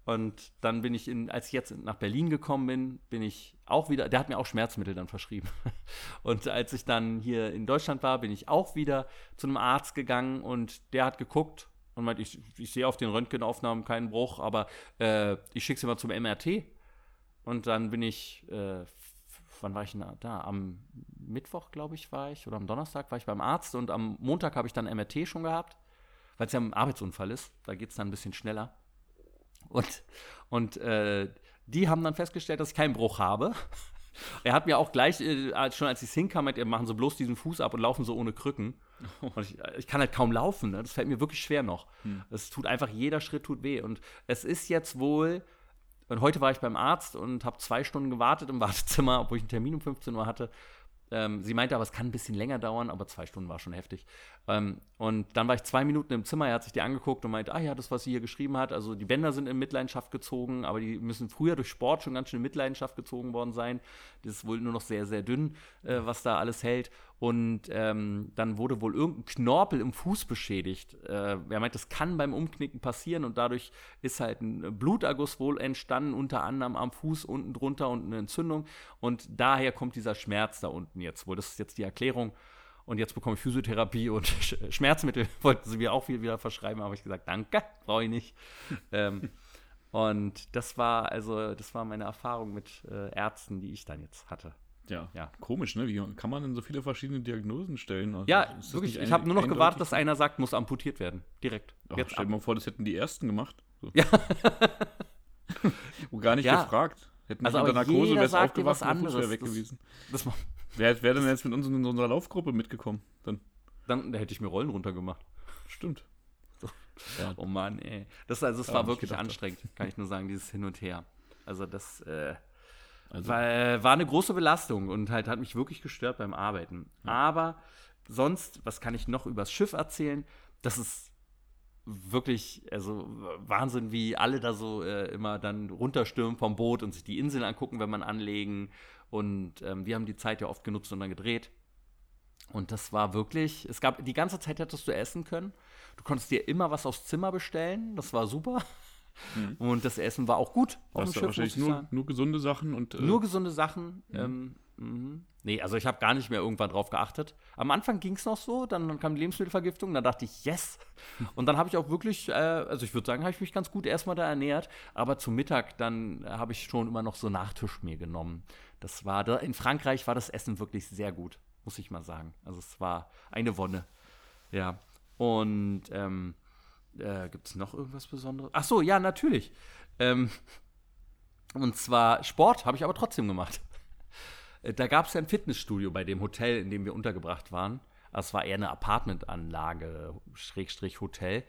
Und dann bin ich, in, als ich jetzt nach Berlin gekommen bin, bin ich auch wieder, der hat mir auch Schmerzmittel dann verschrieben. Und als ich dann hier in Deutschland war, bin ich auch wieder zu einem Arzt gegangen und der hat geguckt und meint, ich, ich sehe auf den Röntgenaufnahmen keinen Bruch, aber äh, ich schicke sie mal zum MRT. Und dann bin ich, äh, wann war ich denn da? Am Mittwoch, glaube ich, war ich, oder am Donnerstag war ich beim Arzt und am Montag habe ich dann MRT schon gehabt, weil es ja ein Arbeitsunfall ist. Da geht es dann ein bisschen schneller. Und, und äh, die haben dann festgestellt, dass ich keinen Bruch habe. Er hat mir auch gleich, äh, schon als ich hinkam, meint, machen sie bloß diesen Fuß ab und laufen so ohne Krücken. Und ich, ich kann halt kaum laufen, ne? das fällt mir wirklich schwer noch. Hm. Es tut einfach, jeder Schritt tut weh. Und es ist jetzt wohl, und heute war ich beim Arzt und habe zwei Stunden gewartet im Wartezimmer, obwohl ich einen Termin um 15 Uhr hatte. Ähm, sie meinte aber, es kann ein bisschen länger dauern, aber zwei Stunden war schon heftig. Ähm, und dann war ich zwei Minuten im Zimmer, er hat sich die angeguckt und meinte, ah ja, das, was sie hier geschrieben hat, also die Bänder sind in Mitleidenschaft gezogen, aber die müssen früher durch Sport schon ganz schön in Mitleidenschaft gezogen worden sein. Das ist wohl nur noch sehr, sehr dünn, äh, was da alles hält. Und ähm, dann wurde wohl irgendein Knorpel im Fuß beschädigt. Äh, er meint, das kann beim Umknicken passieren und dadurch ist halt ein Bluterguss wohl entstanden, unter anderem am Fuß unten drunter und eine Entzündung. Und daher kommt dieser Schmerz da unten jetzt wohl. Das ist jetzt die Erklärung. Und jetzt bekomme ich Physiotherapie und Schmerzmittel. Wollten sie mir auch wieder verschreiben, aber ich gesagt, danke, brauche ich nicht. ähm, und das war also, das war meine Erfahrung mit äh, Ärzten, die ich dann jetzt hatte. Ja, ja, komisch, ne? Wie kann man denn so viele verschiedene Diagnosen stellen? Also ja, wirklich. Ich habe nur noch gewartet, dass einer sagt, muss amputiert werden. Direkt. Ach, Jetzt stell dir mal vor, das hätten die Ersten gemacht. So. Ja. Und gar nicht ja. gefragt. Hätten also unter Narkose wäre es aufgewacht und wäre weg das, gewesen. Das wer wäre denn jetzt mit uns in unserer Laufgruppe mitgekommen? Dann, dann hätte ich mir Rollen runtergemacht. Stimmt. Ja. Oh Mann, ey. Das, also, das war wirklich anstrengend, kann ich nur sagen, dieses Hin und Her. Also das, äh, also. Weil, war eine große Belastung und halt hat mich wirklich gestört beim Arbeiten. Ja. Aber sonst, was kann ich noch übers Schiff erzählen? Das ist wirklich, also Wahnsinn, wie alle da so äh, immer dann runterstürmen vom Boot und sich die Inseln angucken, wenn man anlegen. Und ähm, wir haben die Zeit ja oft genutzt und dann gedreht. Und das war wirklich, es gab, die ganze Zeit hättest du essen können. Du konntest dir immer was aufs Zimmer bestellen, das war super. Mhm. Und das Essen war auch gut auf dem Schiff. Wahrscheinlich nur, nur, gesunde Sachen und. Äh nur gesunde Sachen. Mhm. Ähm, mh. Nee, also ich habe gar nicht mehr irgendwann drauf geachtet. Am Anfang ging es noch so, dann kam die Lebensmittelvergiftung, dann dachte ich, yes. Und dann habe ich auch wirklich, äh, also ich würde sagen, habe ich mich ganz gut erstmal da ernährt. Aber zum Mittag, dann habe ich schon immer noch so Nachtisch mir genommen. Das war, da, in Frankreich war das Essen wirklich sehr gut, muss ich mal sagen. Also es war eine Wonne. Ja. Und ähm, äh, Gibt es noch irgendwas Besonderes? Ach so, ja, natürlich. Ähm, und zwar Sport habe ich aber trotzdem gemacht. Äh, da gab es ja ein Fitnessstudio bei dem Hotel, in dem wir untergebracht waren. Das war eher eine Apartmentanlage, Schrägstrich Hotel.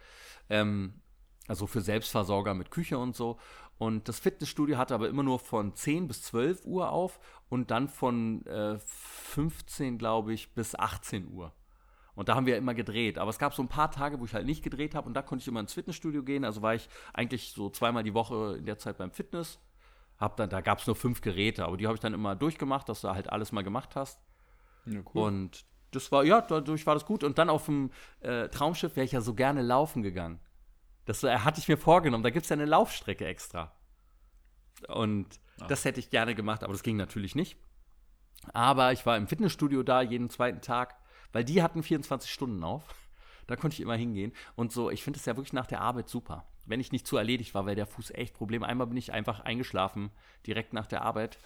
Ähm, also für Selbstversorger mit Küche und so. Und das Fitnessstudio hatte aber immer nur von 10 bis 12 Uhr auf und dann von äh, 15, glaube ich, bis 18 Uhr. Und da haben wir immer gedreht. Aber es gab so ein paar Tage, wo ich halt nicht gedreht habe und da konnte ich immer ins Fitnessstudio gehen. Also war ich eigentlich so zweimal die Woche in der Zeit beim Fitness. Hab dann, da gab es nur fünf Geräte, aber die habe ich dann immer durchgemacht, dass du halt alles mal gemacht hast. Ja, cool. Und das war, ja, dadurch war das gut. Und dann auf dem äh, Traumschiff wäre ich ja so gerne laufen gegangen. Das äh, hatte ich mir vorgenommen. Da gibt es ja eine Laufstrecke extra. Und Ach. das hätte ich gerne gemacht, aber das ging natürlich nicht. Aber ich war im Fitnessstudio da jeden zweiten Tag weil die hatten 24 Stunden auf. Da konnte ich immer hingehen. Und so, ich finde es ja wirklich nach der Arbeit super. Wenn ich nicht zu erledigt war, weil der Fuß echt Problem. Einmal bin ich einfach eingeschlafen, direkt nach der Arbeit.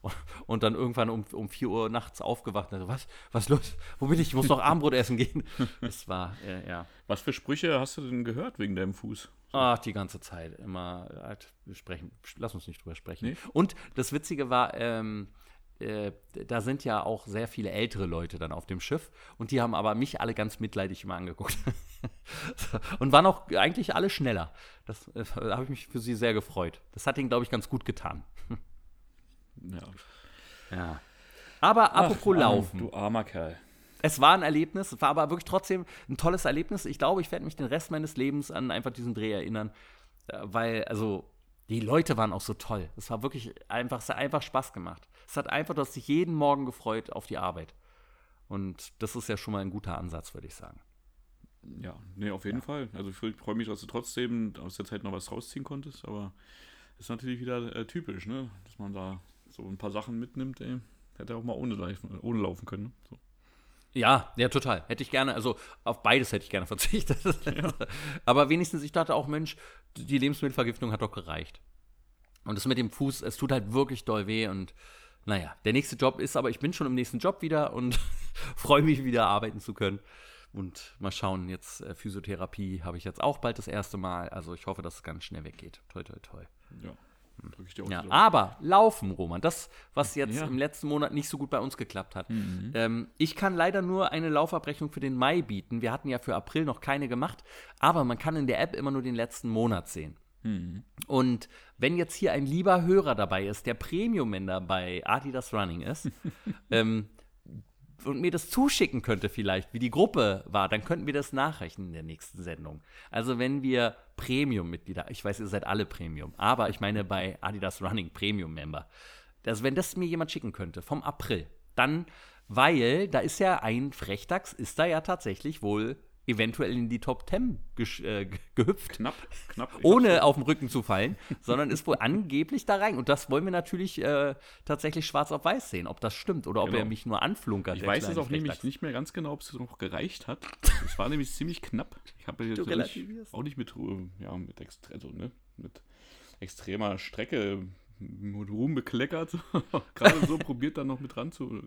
Und, und dann irgendwann um, um 4 Uhr nachts aufgewacht. Also, was, was los? Wo bin ich? Ich muss noch Abendbrot essen gehen. Das war, äh, ja. Was für Sprüche hast du denn gehört wegen deinem Fuß? Ach, die ganze Zeit. Immer, halt, wir sprechen, lass uns nicht drüber sprechen. Nee? Und das Witzige war, ähm, äh, da sind ja auch sehr viele ältere Leute dann auf dem Schiff und die haben aber mich alle ganz mitleidig immer angeguckt. und waren auch eigentlich alle schneller. Das äh, da habe ich mich für sie sehr gefreut. Das hat ihnen, glaube ich, ganz gut getan. ja. Ja. Aber apropos Ach, Laufen. Du armer Kerl. Es war ein Erlebnis, es war aber wirklich trotzdem ein tolles Erlebnis. Ich glaube, ich werde mich den Rest meines Lebens an einfach diesen Dreh erinnern, äh, weil, also, die Leute waren auch so toll. Es war wirklich einfach, es hat einfach Spaß gemacht. Es hat einfach, du hast dich jeden Morgen gefreut auf die Arbeit. Und das ist ja schon mal ein guter Ansatz, würde ich sagen. Ja, nee, auf jeden ja. Fall. Also ich freue mich, dass du trotzdem aus der Zeit noch was rausziehen konntest, aber ist natürlich wieder äh, typisch, ne? Dass man da so ein paar Sachen mitnimmt, ey. Hätte auch mal ohne, laufen, ohne laufen können. Ne? So. Ja, ja, total. Hätte ich gerne, also auf beides hätte ich gerne verzichtet. Ja. Aber wenigstens, ich dachte auch, Mensch, die Lebensmittelvergiftung hat doch gereicht. Und das mit dem Fuß, es tut halt wirklich doll weh und naja, der nächste Job ist, aber ich bin schon im nächsten Job wieder und freue mich wieder arbeiten zu können. Und mal schauen, jetzt äh, Physiotherapie habe ich jetzt auch bald das erste Mal. Also ich hoffe, dass es ganz schnell weggeht. Toi, toi, toi. Ja. Drück ich dir auch ja, aber laufen, Roman, das, was jetzt ja. im letzten Monat nicht so gut bei uns geklappt hat. Mhm. Ähm, ich kann leider nur eine Laufabrechnung für den Mai bieten. Wir hatten ja für April noch keine gemacht, aber man kann in der App immer nur den letzten Monat sehen. Mhm. Und wenn jetzt hier ein lieber Hörer dabei ist, der Premium-Member bei Adidas Running ist, ähm, und mir das zuschicken könnte vielleicht, wie die Gruppe war, dann könnten wir das nachrechnen in der nächsten Sendung. Also wenn wir Premium-Mitglieder, ich weiß, ihr seid alle Premium, aber ich meine bei Adidas Running Premium-Member, also wenn das mir jemand schicken könnte, vom April, dann, weil da ist ja ein Frechdachs, ist da ja tatsächlich wohl eventuell in die Top 10 äh, gehüpft. Knapp, knapp. Ohne auf den Rücken zu fallen, sondern ist wohl angeblich da rein. Und das wollen wir natürlich äh, tatsächlich schwarz auf weiß sehen, ob das stimmt oder ob Genau. er mich nur anflunkert. Ich weiß es auch nämlich nicht mehr ganz genau, ob es noch gereicht hat. Es war nämlich ziemlich knapp. Ich habe jetzt nicht, auch nicht mit, Ruhe- ja, mit, extre also, ne, mit extremer Strecke mit Ruhm bekleckert. Gerade so probiert dann noch mit ran zu,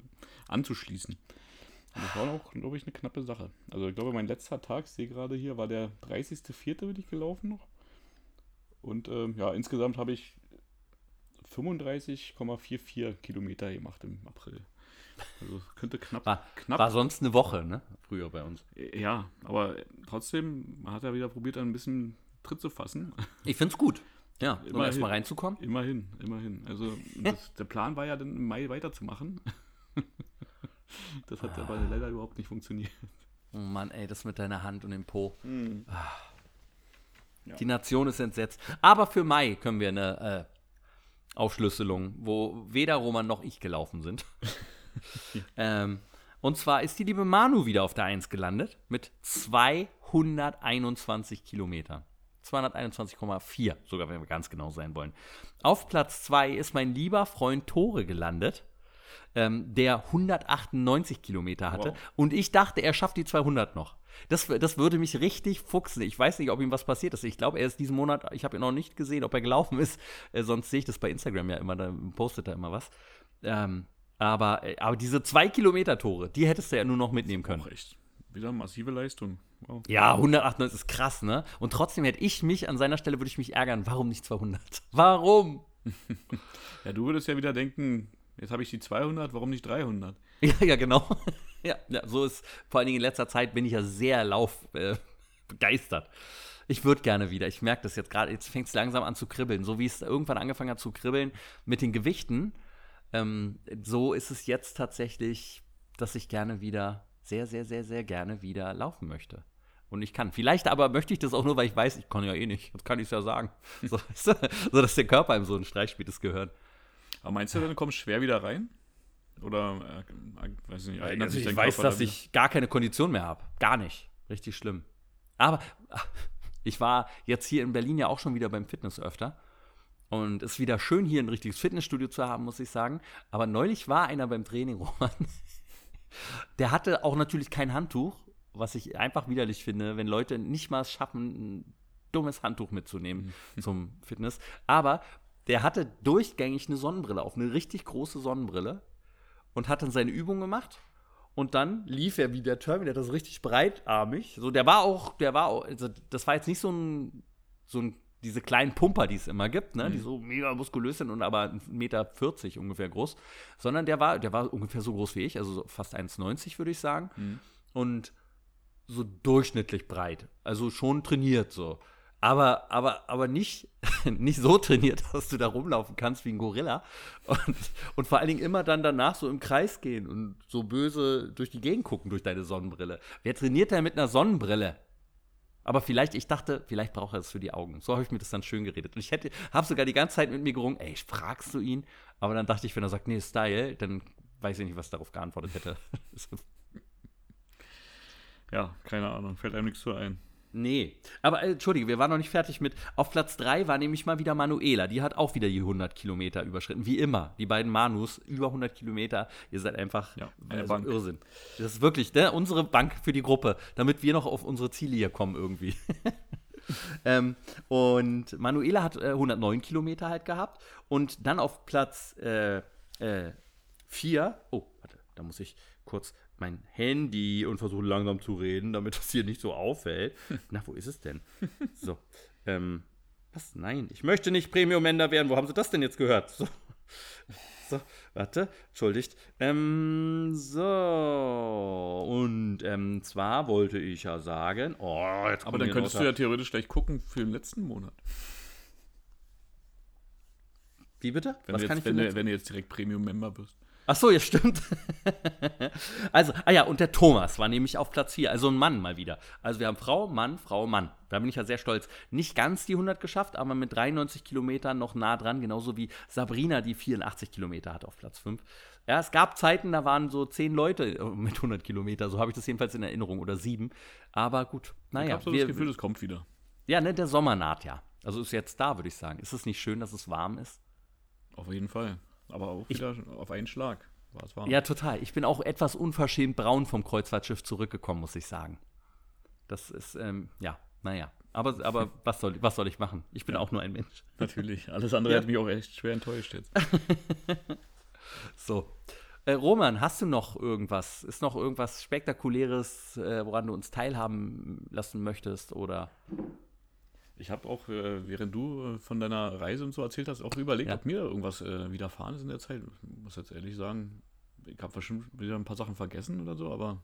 anzuschließen. Das war auch, glaube ich, eine knappe Sache. Also ich glaube, mein letzter Tag, ich sehe gerade hier, war der 30.04. bin ich gelaufen noch. Und ähm, ja, insgesamt habe ich 35,44 Kilometer gemacht im April. Also es könnte knapp, War, knapp war sonst eine Woche, ne? Früher bei uns. ja, aber trotzdem, man hat ja wieder probiert, ein bisschen Tritt zu fassen. Ich find's gut. Ja, um Immerhin. erstmal reinzukommen. Immerhin, immerhin. Also das, der Plan war ja dann im Mai weiterzumachen. Das hat aber leider überhaupt nicht funktioniert. Oh Mann, ey, das mit deiner Hand und dem Po. Ah. Ja. Die Nation ist entsetzt. Aber für Mai können wir eine äh, Aufschlüsselung, wo weder Roman noch ich gelaufen sind. ähm, und zwar ist die liebe Manu wieder auf der 1 gelandet mit 221 Kilometern. 221,4, sogar wenn wir ganz genau sein wollen. Auf Platz 2 ist mein lieber Freund Tore gelandet, ähm, der 198 Kilometer hatte. Wow. Und ich dachte, er schafft die 200 noch. Das, das würde mich richtig fuchsen. Ich weiß nicht, ob ihm was passiert ist. Ich glaube, er ist diesen Monat, ich habe ihn noch nicht gesehen, ob er gelaufen ist. Äh, sonst sehe ich das bei Instagram ja immer, da postet er immer was. Ähm, aber, äh, aber diese 2 Kilometer Tore, die hättest du ja nur noch mitnehmen können. Auch echt. Wieder massive Leistung. Wow. Ja, 198 ist krass, ne? Und trotzdem hätte ich mich, an seiner Stelle würde ich mich ärgern, warum nicht 200? Warum? Ja, du würdest ja wieder denken, jetzt habe ich die 200, warum nicht 300? Ja, ja, genau. Ja, ja, so ist, vor allen Dingen in letzter Zeit bin ich ja sehr lauf äh. Ich würde gerne wieder. Ich merke das jetzt gerade, jetzt fängt es langsam an zu kribbeln. So wie es irgendwann angefangen hat zu kribbeln mit den Gewichten, ähm, so ist es jetzt tatsächlich, dass ich gerne wieder, sehr, sehr, sehr, sehr gerne wieder laufen möchte. Und ich kann. Vielleicht aber möchte ich das auch nur, weil ich weiß, ich kann ja eh nicht. Jetzt kann ich es ja sagen. So, so, dass der Körper einem so ein Streich spielt, das gehört. Aber meinst du, dann kommst schwer wieder rein? Oder, äh, äh, weiß nicht, erinnert Also sich ich weiß, Körper dass ich gar keine Kondition mehr habe. Gar nicht. Richtig schlimm. Aber ach, ich war jetzt hier in Berlin ja auch schon wieder beim Fitness öfter. Und es ist wieder schön, hier ein richtiges Fitnessstudio zu haben, muss ich sagen. Aber neulich war einer beim Training, Roman. Der hatte auch natürlich kein Handtuch, was ich einfach widerlich finde, wenn Leute nicht mal es schaffen, ein dummes Handtuch mitzunehmen zum Fitness. Aber der hatte durchgängig eine Sonnenbrille auf, eine richtig große Sonnenbrille und hat dann seine Übung gemacht. Und dann lief er wie der Terminator, so richtig breitarmig. So, der war auch, der war auch, also das war jetzt nicht so ein, so ein, diese kleinen Pumper, die es immer gibt, ne, die so mega muskulös sind und aber 1,40 Meter ungefähr groß, sondern der war, der war ungefähr so groß wie ich, also so fast 1,90 würde ich sagen. Und so durchschnittlich breit. Also schon trainiert so. Aber, aber, aber nicht, nicht so trainiert, dass du da rumlaufen kannst wie ein Gorilla. Und, und vor allen Dingen immer dann danach so im Kreis gehen und so böse durch die Gegend gucken durch deine Sonnenbrille. Wer trainiert denn mit einer Sonnenbrille? Aber vielleicht, ich dachte, vielleicht braucht er das für die Augen. So habe ich mir das dann schön geredet. Und ich hätte, habe sogar die ganze Zeit mit mir gerungen, ey, fragst du ihn? Aber dann dachte ich, wenn er sagt, nee, Style, dann weiß ich nicht, was darauf geantwortet hätte. Ja, keine Ahnung, fällt einem nichts zu ein. Nee, aber äh, entschuldige, wir waren noch nicht fertig mit. Auf Platz 3 war nämlich mal wieder Manuela. Die hat auch wieder die 100 Kilometer überschritten. Wie immer. Die beiden Manus, über 100 Kilometer. Ihr seid einfach Ja, eine also Bank. Irrsinn. Das ist wirklich ne, unsere Bank für die Gruppe, damit wir noch auf unsere Ziele hier kommen irgendwie. ähm, und Manuela hat äh, 109 Kilometer halt gehabt. Und dann auf Platz 4. Äh, vier- oh, warte, da muss ich kurz mein Handy und versuche langsam zu reden, damit das hier nicht so auffällt. Na, wo ist es denn? So. Ähm, was? Nein, ich möchte nicht Premium-Mender werden. Wo haben Sie das denn jetzt gehört? So. So, warte, entschuldigt. Ähm, so. Und ähm, zwar wollte ich ja sagen. Oh, jetzt Aber dann könntest du ja theoretisch gleich gucken für den letzten Monat. Wie bitte? Wenn, was du, kann jetzt, ich wenn, du, wenn du jetzt direkt Premium-Member bist. Ach so, ja, stimmt. also, ah ja, und der Thomas war nämlich auf Platz 4, also ein Mann mal wieder. Also wir haben Frau, Mann, Frau, Mann. Da bin ich ja sehr stolz. Nicht ganz die 100 geschafft, aber mit 93 Kilometern noch nah dran, genauso wie Sabrina, die 84 Kilometer hat auf Platz 5. Ja, es gab Zeiten, da waren so 10 Leute äh, mit 100 Kilometer, so habe ich das jedenfalls in Erinnerung, oder 7. Aber gut, naja. Ich habe so wir- das Gefühl, es kommt wieder. ja, ne, der Sommer naht ja. Also ist jetzt da, würde ich sagen. Ist es nicht schön, dass es warm ist? Auf jeden Fall. Aber auch wieder auf einen Schlag. War es warm. Ja, total. Ich bin auch etwas unverschämt braun vom Kreuzfahrtschiff zurückgekommen, muss ich sagen. Das ist, ähm, ja, naja. Aber, aber was, soll, was soll ich machen? Ich bin auch nur ein Mensch. Natürlich. Alles andere Ja. hat mich auch echt schwer enttäuscht jetzt. So. Äh, Roman, hast du noch irgendwas? Ist noch irgendwas Spektakuläres, äh, woran du uns teilhaben lassen möchtest? Oder? Ich habe auch, äh, während du äh, von deiner Reise und so erzählt hast, auch überlegt, Ja. ob mir irgendwas äh, widerfahren ist in der Zeit. Ich muss jetzt ehrlich sagen, ich habe bestimmt wieder ein paar Sachen vergessen oder so, aber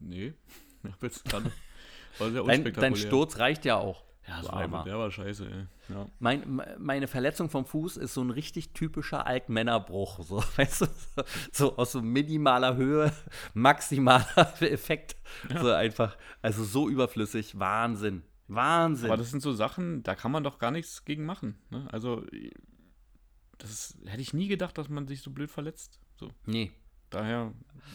nee. Ich hab jetzt gerade. War sehr Dein, unspektakulär. dein Sturz reicht ja auch. Ja, war, Armer. der war scheiße, ey. Ja. Mein, me- meine Verletzung vom Fuß ist so ein richtig typischer Altmännerbruch. So, weißt du, so, so aus so minimaler Höhe, maximaler Effekt. So einfach, also so überflüssig. Wahnsinn. Wahnsinn. Aber das sind so Sachen, da kann man doch gar nichts gegen machen. Ne? Also, das ist, hätte ich nie gedacht, dass man sich so blöd verletzt. So. nee. Daher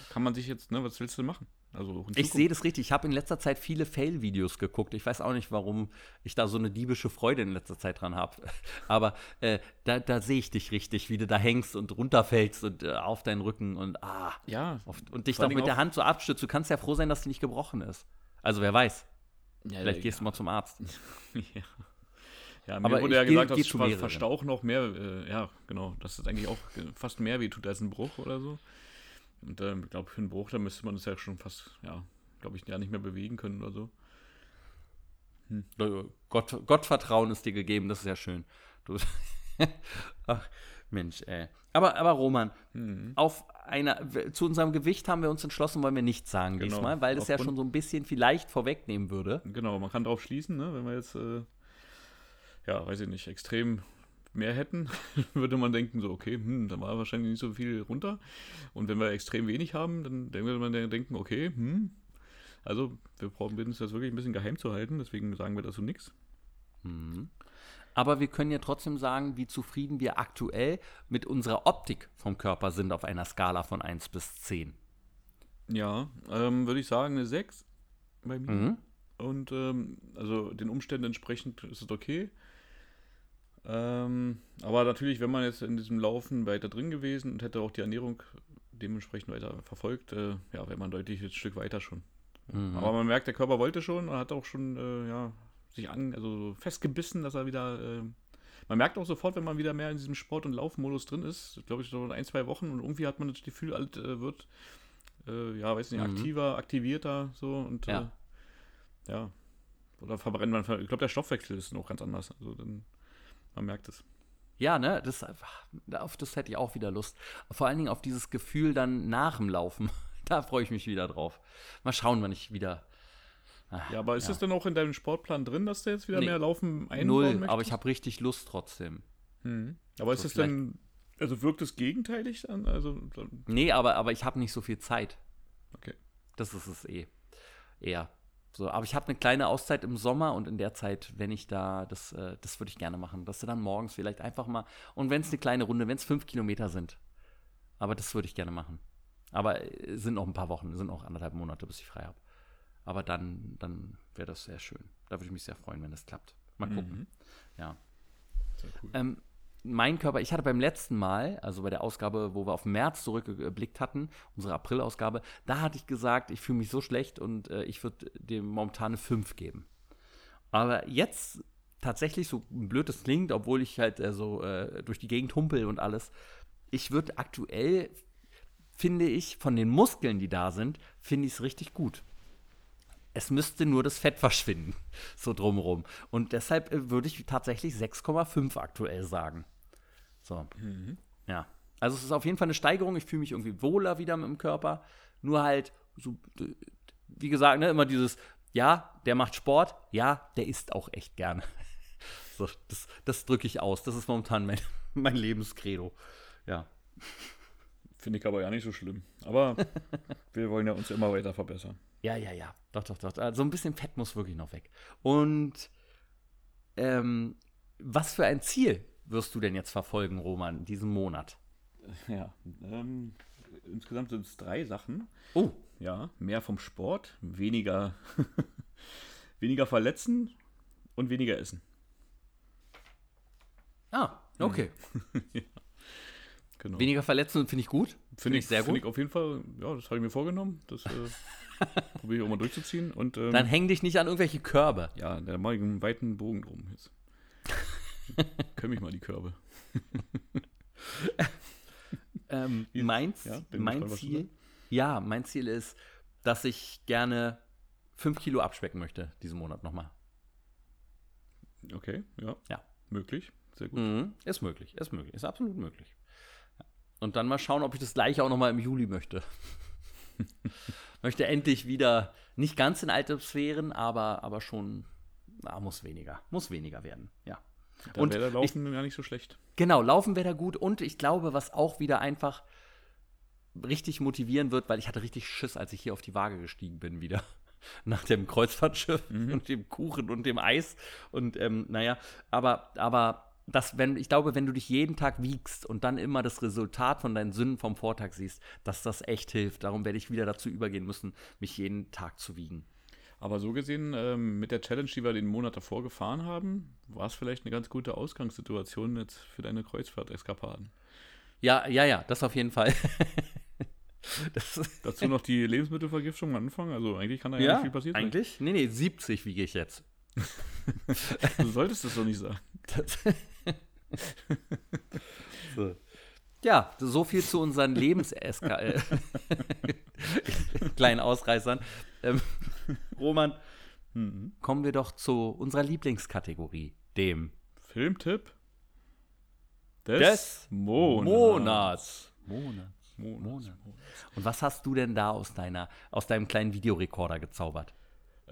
kann man sich jetzt, ne, was willst du machen? Also Ich sehe das richtig. Ich habe in letzter Zeit viele Fail-Videos geguckt. Ich weiß auch nicht, warum ich da so eine diebische Freude in letzter Zeit dran habe. Aber äh, da, da sehe ich dich richtig, wie du da hängst und runterfällst und äh, auf deinen Rücken und ah. Ja, Auf, und dich dann mit der Hand so abstützt. Du kannst ja froh sein, dass die nicht gebrochen ist. Also wer weiß. Ja, Vielleicht gehst du mal zum Arzt. Ja. Ja, mir Aber wurde ja gesagt, dass Ver-. Verstauch noch mehr, äh, ja, genau, dass es eigentlich auch fast mehr weh tut als ein Bruch oder so. Und äh, ich glaube, für einen Bruch, da müsste man das ja schon fast, ja, glaube ich, ja nicht mehr bewegen können oder so. Äh, Gott, Gottvertrauen ist dir gegeben, das ist ja schön. Du, Ach, Mensch, ey. Aber, aber Roman, Mhm. auf einer, zu unserem Gewicht haben wir uns entschlossen, wollen wir nichts sagen Genau. diesmal, weil das ja Aufgrund- schon so ein bisschen vielleicht vorwegnehmen würde. Genau, man kann darauf schließen, ne, wenn wir jetzt, äh, ja, weiß ich nicht, extrem mehr hätten, würde man denken, so, okay, hm, da war wahrscheinlich nicht so viel runter. Und wenn wir extrem wenig haben, dann würde man denken, okay, hm, also wir brauchen uns das wirklich ein bisschen geheim zu halten, deswegen sagen wir dazu nichts. Mhm. Aber wir können ja trotzdem sagen, wie zufrieden wir aktuell mit unserer Optik vom Körper sind auf einer Skala von 1 bis 10. Ja, ähm, würde ich sagen, eine 6 bei mir. Mhm. Und ähm, also den Umständen entsprechend ist es okay. Ähm, aber natürlich, wenn man jetzt in diesem Laufen weiter drin gewesen und hätte auch die Ernährung dementsprechend weiter verfolgt, äh, ja, wäre man deutlich ein Stück weiter schon. Mhm. Aber man merkt, der Körper wollte schon und hat auch schon äh, ja, sich an, also so festgebissen, dass er wieder. Äh, man merkt auch sofort, wenn man wieder mehr in diesem Sport- und Laufmodus drin ist, glaube ich, so in ein, zwei Wochen und irgendwie hat man das Gefühl, alt äh, wird, äh, ja, weiß nicht, Mhm. aktiver, aktivierter so und Ja. äh, ja. Oder verbrennt man, ich glaube, der Stoffwechsel ist noch ganz anders. Also dann, man merkt es. Ja, ne, das, auf das hätte ich auch wieder Lust. Vor allen Dingen auf dieses Gefühl dann nach dem Laufen. Da freue ich mich wieder drauf. Mal schauen, wann ich wieder. Ah, Ja, aber ist das denn auch in deinem Sportplan drin, dass du jetzt wieder Nee. mehr Laufen einbauen Null, möchtest? aber ich habe richtig Lust trotzdem. Mhm. Aber ist So es denn, also wirkt es gegenteilig dann? Also, dann- Nee, aber, aber ich habe nicht so viel Zeit. okay. Das ist es eh. Eher. So, aber ich habe eine kleine Auszeit im Sommer und in der Zeit, wenn ich da, das, äh, das würde ich gerne machen, dass du dann morgens vielleicht einfach mal, und wenn es eine kleine Runde, wenn es fünf Kilometer sind, aber das würde ich gerne machen. Aber äh, sind noch ein paar Wochen, sind noch anderthalb Monate, bis ich frei habe. Aber dann, dann wäre das sehr schön. Da würde ich mich sehr freuen, wenn das klappt. Mal gucken. Mhm. Ja. Cool. Ähm, mein Körper, ich hatte beim letzten Mal, also bei der Ausgabe, wo wir auf März zurückgeblickt hatten, unsere April-Ausgabe, da hatte ich gesagt, ich fühle mich so schlecht und äh, ich würde dem momentan eine 5 geben. Aber jetzt tatsächlich, so blöd es klingt, obwohl ich halt äh, so äh, durch die Gegend humpel und alles, ich würde aktuell, finde ich, von den Muskeln, die da sind, finde ich es richtig gut. Es müsste nur das Fett verschwinden, so drumherum. Und deshalb äh, würde ich tatsächlich 6,5 aktuell sagen. So. Ja. Also es ist auf jeden Fall eine Steigerung. Ich fühle mich irgendwie wohler wieder mit dem Körper. Nur halt, so, wie gesagt, ne, immer dieses, ja, der macht Sport, ja, der isst auch echt gerne. So, das, das drücke ich aus. Das ist momentan mein, mein Lebenskredo. Ja. Finde ich aber ja nicht so schlimm. Aber wir wollen ja uns immer weiter verbessern. Ja, ja, ja. Doch, doch, doch. Also ein bisschen Fett muss wirklich noch weg. Und ähm, was für ein Ziel wirst du denn jetzt verfolgen, Roman, diesen Monat? Ja, ähm, insgesamt sind es drei Sachen. Oh. Ja, mehr vom Sport, weniger, weniger verletzen und weniger essen. Ah, okay. genau. Weniger verletzen finde ich gut. Finde ich sehr gut. Finde ich auf jeden Fall, ja, das habe ich mir vorgenommen. Das äh, probiere ich auch mal durchzuziehen. Und, ähm, Dann häng dich nicht an irgendwelche Körbe. Ja, da mache ich einen weiten Bogen drum jetzt. Können mich mal die Körbe. ähm, mein, ja, mein Ziel, ja, mein Ziel ist, dass ich gerne 5 Kilo abspecken möchte diesen Monat nochmal. Okay, ja. Ja. Möglich, sehr gut. Mhm, ist möglich, ist möglich, ist absolut möglich. Und dann mal schauen, ob ich das gleiche auch nochmal im Juli möchte. möchte endlich wieder, nicht ganz in alte Sphären, aber, aber schon, na, muss weniger, muss weniger werden, ja. Da und wäre Laufen ich, ja nicht so schlecht. Genau, Laufen wäre da gut. Und ich glaube, was auch wieder einfach richtig motivieren wird, weil ich hatte richtig Schiss, als ich hier auf die Waage gestiegen bin wieder. Nach dem Kreuzfahrtschiff mhm. und dem Kuchen und dem Eis. Und ähm, naja, aber, aber das, wenn, ich glaube, wenn du dich jeden Tag wiegst und dann immer das Resultat von deinen Sünden vom Vortag siehst, dass das echt hilft. Darum werde ich wieder dazu übergehen müssen, mich jeden Tag zu wiegen. Aber so gesehen, ähm, mit der Challenge, die wir den Monat davor gefahren haben, war es vielleicht eine ganz gute Ausgangssituation jetzt für deine Kreuzfahrt-Eskapaden. Ja, ja, ja, das auf jeden Fall. Dazu noch die Lebensmittelvergiftung am Anfang. Also eigentlich kann da ja, ja nicht viel passieren. Eigentlich? Nee, nee, 70 wiege ich jetzt. du solltest das doch nicht sagen. so. Ja, so viel zu unseren Lebenseska äh, kleinen Ausreißern. Ähm, Roman, mhm. kommen wir doch zu unserer Lieblingskategorie, dem Filmtipp des, des Monats. Monats. Monats. Monats. Und was hast du denn da aus deiner, aus deinem kleinen Videorekorder gezaubert?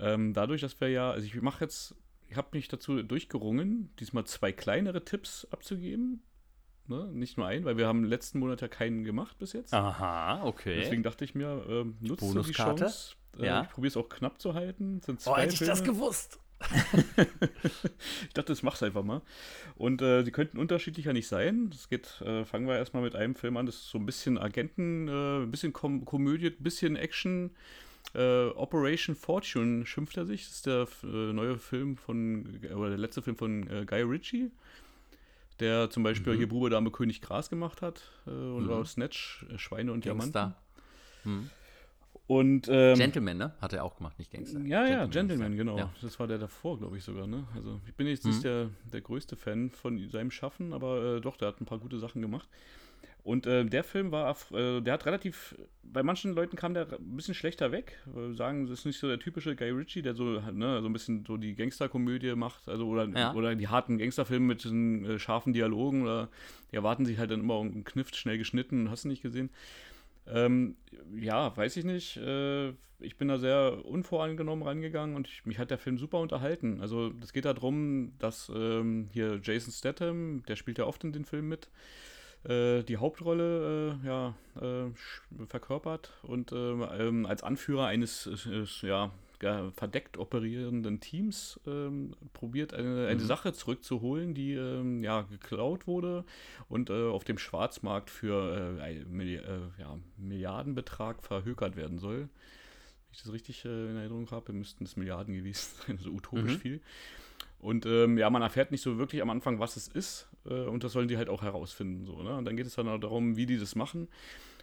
Ähm, dadurch, dass wir ja, also ich mache jetzt, ich habe mich dazu durchgerungen, diesmal zwei kleinere Tipps abzugeben. Ne? Nicht nur einen, weil wir haben letzten Monat ja keinen gemacht bis jetzt. Aha, okay. Deswegen dachte ich mir, ähm, nutze die Chance. Äh, ja. Ich probiere es auch knapp zu halten. Sind zwei oh, hätte ich das gewusst. ich dachte, das mach's einfach mal. Und äh, die könnten unterschiedlicher nicht sein. Das geht, äh, fangen wir erstmal mit einem Film an, das ist so ein bisschen Agenten, äh, ein bisschen Kom Komödie, ein bisschen Action. Äh, Operation Fortune schimpft er sich. Das ist der äh, neue Film von, oder der letzte Film von äh, Guy Ritchie, der zum Beispiel mhm. hier Bube, Dame, König Gras gemacht hat und mhm. Snatch, Schweine und Gangster. Diamanten. Mhm. Und, ähm, Gentleman, ne? Hat er auch gemacht, nicht Gangster. Ja, Gentleman ja, Gentleman, genau. Ja. Das war der davor, glaube ich sogar, ne? Also ich bin jetzt mhm. nicht der, der größte Fan von seinem Schaffen, aber äh, doch, der hat ein paar gute Sachen gemacht. Und äh, der Film war, äh, der hat relativ, bei manchen Leuten kam der ein bisschen schlechter weg. Äh, sagen, das ist nicht so der typische Guy Ritchie, der so, ne, so ein bisschen so die Gangsterkomödie macht, also oder, ja. oder die harten Gangsterfilme mit diesen äh, scharfen Dialogen oder die erwarten sich halt dann immer einen Kniff schnell geschnitten, hast du nicht gesehen. Ähm, ja, weiß ich nicht. Äh, ich bin da sehr unvoreingenommen rangegangen und ich, mich hat der Film super unterhalten. Also es geht darum, dass ähm, hier Jason Statham, der spielt ja oft in den Filmen mit, äh, die Hauptrolle äh, ja, äh, verkörpert und ähm, ähm, als Anführer eines ja, verdeckt operierenden Teams ähm, probiert, eine, eine mhm. Sache zurückzuholen, die ähm, ja geklaut wurde und äh, auf dem Schwarzmarkt für äh, Milli äh, ja, Milliardenbetrag verhökert werden soll. Wenn ich das richtig äh, in Erinnerung habe, müssten es Milliarden gewesen sein, so utopisch mhm. viel. Und ähm, ja, man erfährt nicht so wirklich am Anfang, was es ist. Äh, und das sollen die halt auch herausfinden. So, ne? Und dann geht es dann auch darum, wie die das machen.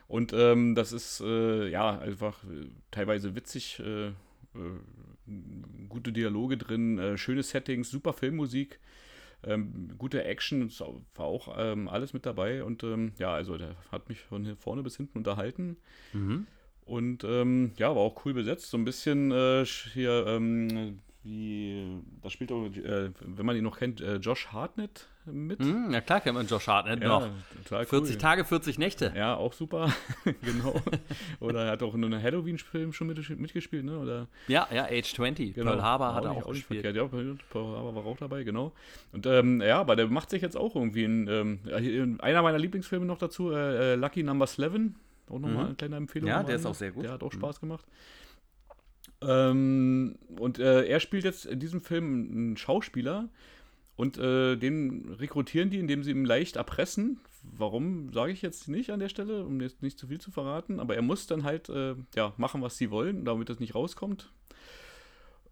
Und ähm, das ist äh, ja einfach äh, teilweise witzig, äh, äh, gute Dialoge drin, äh, schöne Settings, super Filmmusik, ähm, gute Action, war auch ähm, alles mit dabei. Und ähm, ja, also der hat mich von vorne bis hinten unterhalten. Mhm. Und ähm, ja, war auch cool besetzt. So ein bisschen äh, hier, ähm, wie, da spielt auch, äh, wenn man ihn noch kennt, äh, Josh Hartnett mit. Hm, ja klar kennt man Josh Hartnett Ja, noch. total 40 cool. Tage, 40 Nächte. Ja, auch super, genau. Oder er hat auch in einem Halloween-Film schon mit, mitgespielt, ne? Oder Ja, ja, Age 20. Genau. Pearl Harbor hat er auch nicht gespielt. verkehrt. Ja, Pearl Harbor war auch dabei, genau. Und ähm, ja, aber der macht sich jetzt auch irgendwie in, ähm, in einer meiner Lieblingsfilme noch dazu, äh, äh, Lucky Number 11. Auch nochmal Mhm. eine kleine Empfehlung. Ja, der ist auch sehr gut. Der hat auch Mhm. Spaß gemacht. Ähm, und äh, er spielt jetzt in diesem Film einen Schauspieler und äh, den rekrutieren die, indem sie ihn leicht erpressen. Warum, sage ich jetzt nicht an der Stelle, um jetzt nicht zu viel zu verraten. Aber er muss dann halt äh, ja, machen, was sie wollen, damit das nicht rauskommt.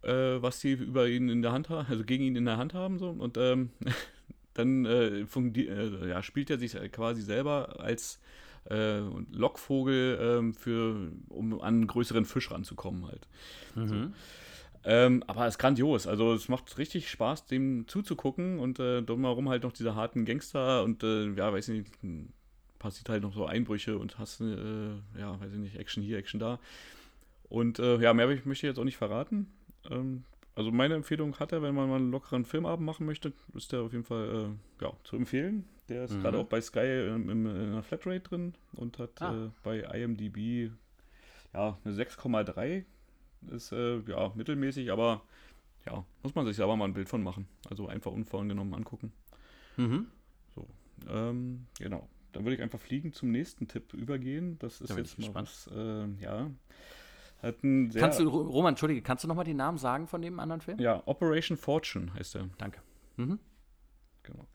Äh, was sie über ihn in der Hand haben, also gegen ihn in der Hand haben. So. Und ähm, dann äh, äh, ja, spielt er sich quasi selber als äh, Lockvogel ähm, für, um an einen größeren Fisch ranzukommen halt. Mhm. Ähm, aber es ist grandios. Also es macht richtig Spaß, dem zuzugucken und äh, drumherum halt noch diese harten Gangster und äh, ja, weiß ich nicht, hm, passiert halt noch so Einbrüche und hast, äh, ja, weiß ich nicht, Action hier, Action da. Und äh, ja, mehr möchte ich jetzt auch nicht verraten. Ähm, also meine Empfehlung hat er, wenn man mal einen lockeren Filmabend machen möchte, ist der auf jeden Fall äh, ja, zu empfehlen. Der ist Mhm. gerade auch bei Sky ähm, im, in einer Flatrate drin und hat Ah. äh, bei IMDb ja, eine 6,3 ist äh, ja mittelmäßig, aber ja, muss man sich selber mal ein Bild von machen. Also einfach unvorgenommen angucken. Mhm. Ähm, genau. Dann würde ich einfach fliegen zum nächsten Tipp übergehen. Das ist Da jetzt mal was, äh, ja. Kannst du, Roman, entschuldige, kannst du nochmal den Namen sagen von dem anderen Film? ja, Operation Fortune heißt er. Danke. Mhm. Genau.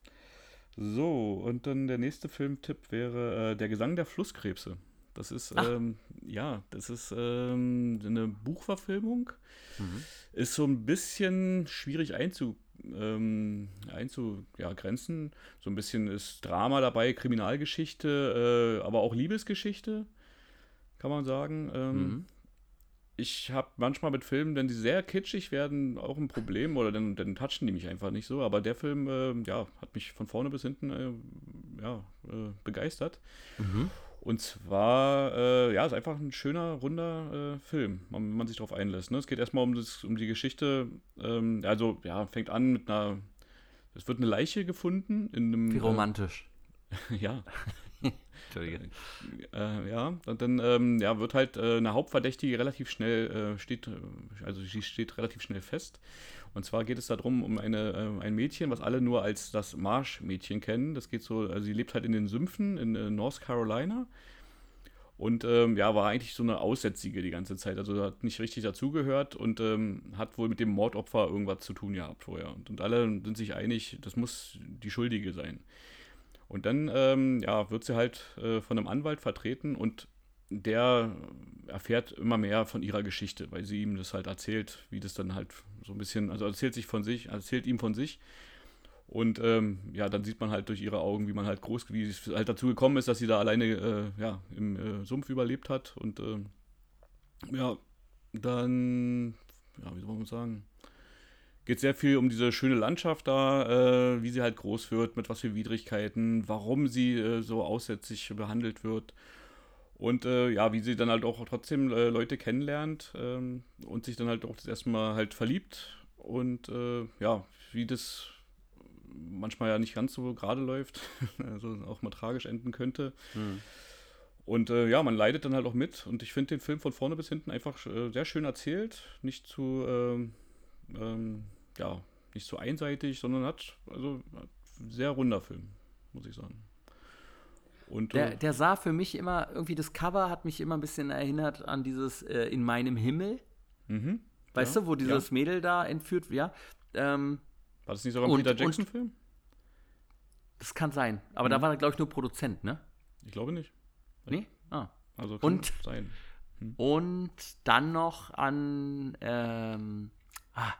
So, und dann der nächste Filmtipp wäre äh, Der Gesang der Flusskrebse. Das ist, ähm, ja, das ist ähm, eine Buchverfilmung. Mhm. Ist so ein bisschen schwierig einzu, ähm, einzugrenzen. So ein bisschen ist Drama dabei, Kriminalgeschichte, äh, aber auch Liebesgeschichte, kann man sagen. Ähm, Mhm. ich habe manchmal mit Filmen, wenn die sehr kitschig werden, auch ein Problem oder dann, dann touchen die mich einfach nicht so. Aber der Film, äh, ja, hat mich von vorne bis hinten, äh, ja, äh, begeistert. Mhm. Und zwar, äh, ja, ist einfach ein schöner, runder äh, Film, wenn man sich darauf einlässt. Ne? Es geht erstmal um, das, um die Geschichte, ähm, also, ja, fängt an mit einer, es wird eine Leiche gefunden in einem. Wie romantisch. Äh, ja, Entschuldige. äh, ja, und dann ähm, ja, wird halt äh, eine Hauptverdächtige relativ schnell, äh, steht, äh, also sie steht relativ schnell fest. Und zwar geht es darum, um eine, äh, ein Mädchen, was alle nur als das Marsch-Mädchen kennen. Das geht so, also sie lebt halt in den Sümpfen in äh, North Carolina. Und ähm, ja, war eigentlich so eine Aussätzige die ganze Zeit. Also hat nicht richtig dazugehört und ähm, hat wohl mit dem Mordopfer irgendwas zu tun gehabt vorher. Und, und alle sind sich einig, das muss die Schuldige sein. Und dann ähm, ja, wird sie halt äh, von einem Anwalt vertreten und der erfährt immer mehr von ihrer Geschichte, weil sie ihm das halt erzählt, wie das dann halt so ein bisschen, also erzählt sich von sich, erzählt ihm von sich. Und ähm, ja, dann sieht man halt durch ihre Augen, wie man halt groß, wie es halt dazu gekommen ist, dass sie da alleine äh, ja, im äh, Sumpf überlebt hat. Und ähm, ja, dann, ja, wie soll man sagen, geht sehr viel um diese schöne Landschaft da, äh, wie sie halt groß wird, mit was für Widrigkeiten, warum sie äh, so aussätzlich behandelt wird. Und äh, ja, wie sie dann halt auch trotzdem äh, Leute kennenlernt ähm, und sich dann halt auch das erste Mal halt verliebt. Und äh, ja, wie das manchmal ja nicht ganz so gerade läuft, also auch mal tragisch enden könnte. Mhm. Und äh, ja, man leidet dann halt auch mit. Und ich finde den Film von vorne bis hinten einfach äh, sehr schön erzählt. Nicht zu, ähm, ähm, ja, nicht zu einseitig, sondern hat, also, hat sehr runder Film, muss ich sagen. Und Der, der sah für mich immer, irgendwie das Cover hat mich immer ein bisschen erinnert an dieses äh, In meinem Himmel. mhm. Weißt Ja, du, wo dieses Mädel da entführt wird? Ja. Ähm, War das nicht sogar ein Und- Peter Jackson-Film? das kann sein. Aber da Mhm. war er, glaube ich, nur Produzent, ne? Ich glaube nicht. Nee? Ah. Also kann Und- sein. Und dann noch an ähm, ah,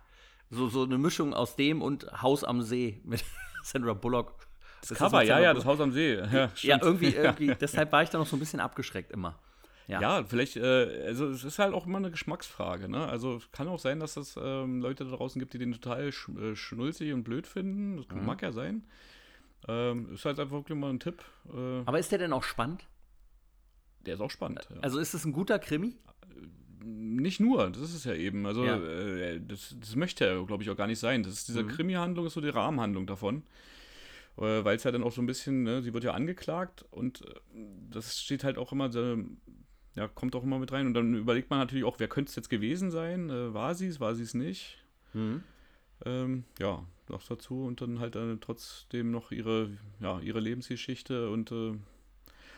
so, so eine Mischung aus dem und Haus am See mit Sandra Bullock. Das ist Cover, ja, ja, das. Haus am See. Ja, Ja, irgendwie, irgendwie. Deshalb war ich da noch so ein bisschen abgeschreckt immer. Ja. Ja, vielleicht, äh, also es ist halt auch immer eine Geschmacksfrage, ne? Also es kann auch sein, dass es ähm, Leute da draußen gibt, die den total sch äh, schnulzig und blöd finden. Das Mhm. mag ja sein. Ähm, ist halt einfach wirklich mal ein Tipp. Äh, Aber ist der denn auch spannend? der ist auch spannend. Ja. Also ist es ein guter Krimi? nicht nur, das ist es ja eben. Also Ja. äh, das, das möchte er, glaube ich, auch gar nicht sein. Das ist diese Mhm. Krimi-Handlung ist so die Rahmenhandlung davon. Äh, Weil es ja dann auch so ein bisschen, ne, sie wird ja angeklagt und äh, das steht halt auch immer, ja, kommt auch immer mit rein. Und dann überlegt man natürlich auch, wer könnte es jetzt gewesen sein? Äh, war sie es, war sie es nicht? Mhm. Ähm, ja, noch dazu und dann halt trotzdem noch ihre, ja, ihre Lebensgeschichte und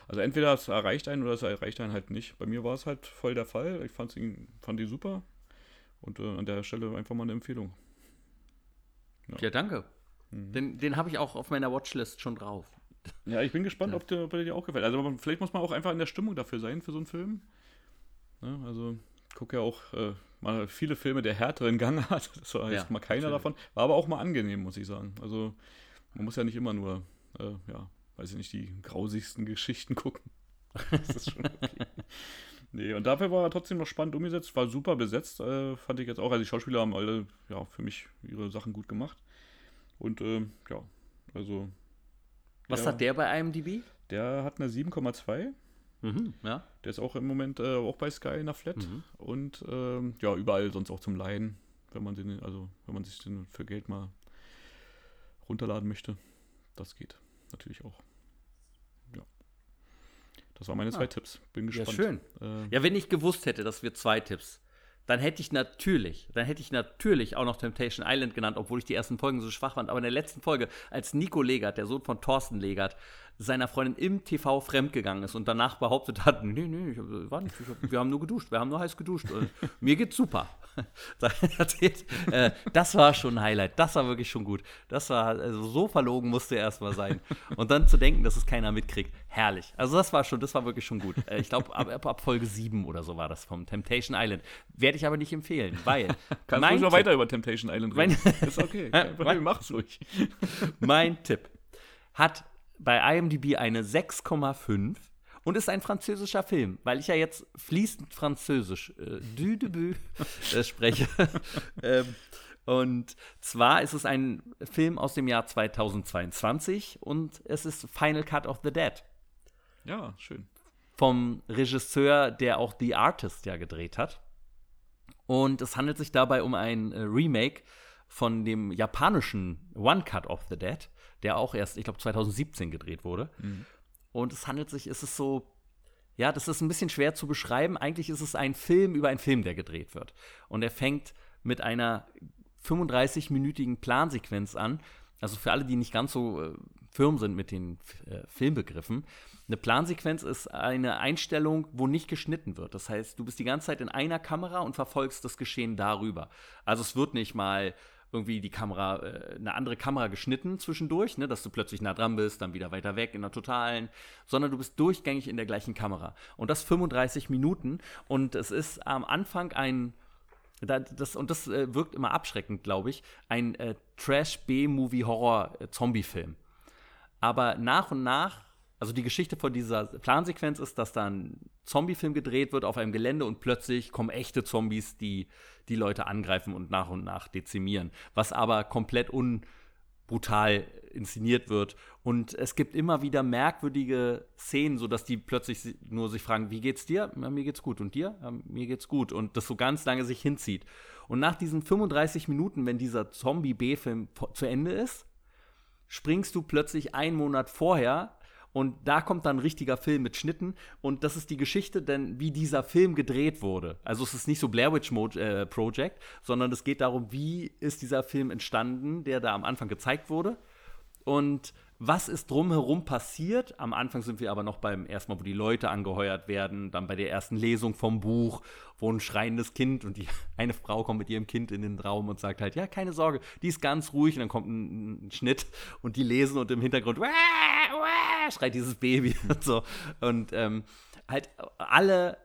also entweder es erreicht einen oder es erreicht einen halt nicht. Bei mir war es halt voll der Fall. Ich fand's ihn, fand die super und äh, an der Stelle einfach mal eine Empfehlung. Ja, danke. Mhm. Den, den habe ich auch auf meiner Watchlist schon drauf. Ja, ich bin gespannt, ob, der, ob der dir auch gefällt. Also man- vielleicht muss man auch einfach in der Stimmung dafür sein für so einen Film. Ne, also ich gucke ja auch äh, mal viele Filme, der härteren Gang hat. Das war jetzt Ja, mal keiner natürlich. davon. War aber auch mal angenehm, muss ich sagen. Also man muss ja nicht immer nur, äh, ja, weiß ich nicht, die grausigsten Geschichten gucken. das ist schon okay. Nee, und dafür war er trotzdem noch spannend umgesetzt, war super besetzt, äh, fand ich jetzt auch. Also die Schauspieler haben alle, ja, für mich ihre Sachen gut gemacht. Und ähm, ja, also Was Ja. hat der bei IMDb? der hat eine 7,2. Mhm, ja. Der ist auch im Moment äh, auch bei Sky in der Flat. Mhm. Und ähm, ja, überall sonst auch zum Leihen, wenn man den, also wenn man sich den für Geld mal runterladen möchte. Das geht natürlich auch. Ja. Das waren meine zwei Ah. Tipps. Bin Ja, gespannt. schön. Äh, Ja, wenn ich gewusst hätte, dass wir zwei Tipps, dann hätte ich natürlich, dann hätte ich natürlich auch noch Temptation Island genannt, obwohl ich die ersten Folgen so schwach fand. Aber in der letzten Folge, als Nico Legert, der Sohn von Thorsten Legert, seiner Freundin im TV fremdgegangen ist und danach behauptet hat, nee, nee, ich war nicht, ich hab, wir haben nur geduscht, wir haben nur heiß geduscht. Mir geht's super. Er äh, das war schon ein Highlight, das war wirklich schon gut. Das war, also so verlogen musste er erstmal sein. Und dann zu denken, dass es keiner mitkriegt, herrlich. Also das war schon, das war wirklich schon gut. Äh, ich glaube, ab, ab, Folge 7 oder so war das vom Temptation Island. Werde ich aber nicht empfehlen, weil kannst mein du noch weiter über Temptation Island reden? ist okay. Problem, mach's ruhig. Mein Tipp hat bei IMDb eine 6,5 und ist ein französischer Film, weil ich ja jetzt fließend Französisch äh, du de bu, äh, spreche. ähm, und zwar ist es ein Film aus dem Jahr 2022 und es ist Final Cut of the Dead Ja, schön. vom Regisseur, der auch The Artist ja gedreht hat. Und es handelt sich dabei um ein äh, Remake von dem japanischen One Cut of the Dead, der auch erst, ich glaube, 2017 gedreht wurde. Und es handelt sich, es ist so, ja, das ist ein bisschen schwer zu beschreiben. Eigentlich ist es ein Film über einen Film, der gedreht wird. Und er fängt mit einer 35-minütigen Plansequenz an. Also für alle, die nicht ganz so äh, firm sind mit den äh, Filmbegriffen. Eine Plansequenz ist eine Einstellung, wo nicht geschnitten wird. Das heißt, du bist die ganze Zeit in einer Kamera und verfolgst das Geschehen darüber. Also es wird nicht mal irgendwie die Kamera, äh, eine andere Kamera geschnitten zwischendurch, ne, dass du plötzlich nah dran bist, dann wieder weiter weg in der totalen, sondern du bist durchgängig in der gleichen Kamera. Und das 35 Minuten. Und es ist am Anfang ein da, das, und das äh, wirkt immer abschreckend, glaube ich, ein äh, Trash-B-Movie-Horror-Zombie-Film. Aber nach und nach, also die Geschichte von dieser Plansequenz ist, dass da ein Zombie-Film gedreht wird auf einem Gelände und plötzlich kommen echte Zombies, die die Leute angreifen und nach und nach dezimieren. Was aber komplett unbrutal inszeniert wird. Und es gibt immer wieder merkwürdige Szenen, sodass die plötzlich nur sich fragen, wie geht's dir? Ja, mir geht's gut. Und dir? Ja, mir geht's gut. Und das so ganz lange sich hinzieht. Und nach diesen 35 Minuten, wenn dieser Zombie-B-Film zu Ende ist, springst du plötzlich einen Monat vorher und da kommt dann ein richtiger Film mit Schnitten und das ist die Geschichte, denn wie dieser Film gedreht wurde. Also es ist nicht so Blair Witch Mo äh, Project, sondern es geht darum, wie ist dieser Film entstanden, der da am Anfang gezeigt wurde und was ist drumherum passiert? Am Anfang sind wir aber noch beim ersten Mal, wo die Leute angeheuert werden, dann bei der ersten Lesung vom Buch, wo ein schreiendes Kind und die eine Frau kommt mit ihrem Kind in den Raum und sagt halt, ja, keine Sorge, die ist ganz ruhig und dann kommt ein, ein Schnitt und die lesen und im Hintergrund "Wah, wah", schreit dieses Baby und so. Und ähm, halt alle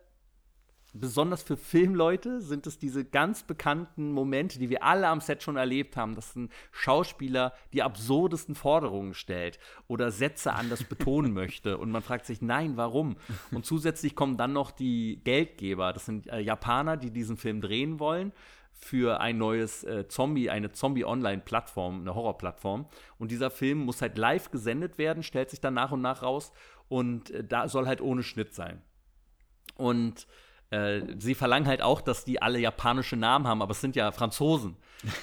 besonders für Filmleute sind es diese ganz bekannten Momente, die wir alle am Set schon erlebt haben, dass ein Schauspieler die absurdesten Forderungen stellt oder Sätze anders betonen möchte und man fragt sich, nein, warum? Und zusätzlich kommen dann noch die Geldgeber, das sind äh, Japaner, die diesen Film drehen wollen für ein neues äh, Zombie, eine Zombie-Online-Plattform, eine Horrorplattform. Und dieser Film muss halt live gesendet werden, stellt sich dann nach und nach raus und äh, da soll halt ohne Schnitt sein. Und äh, sie verlangen halt auch, dass die alle japanische Namen haben, aber es sind ja Franzosen.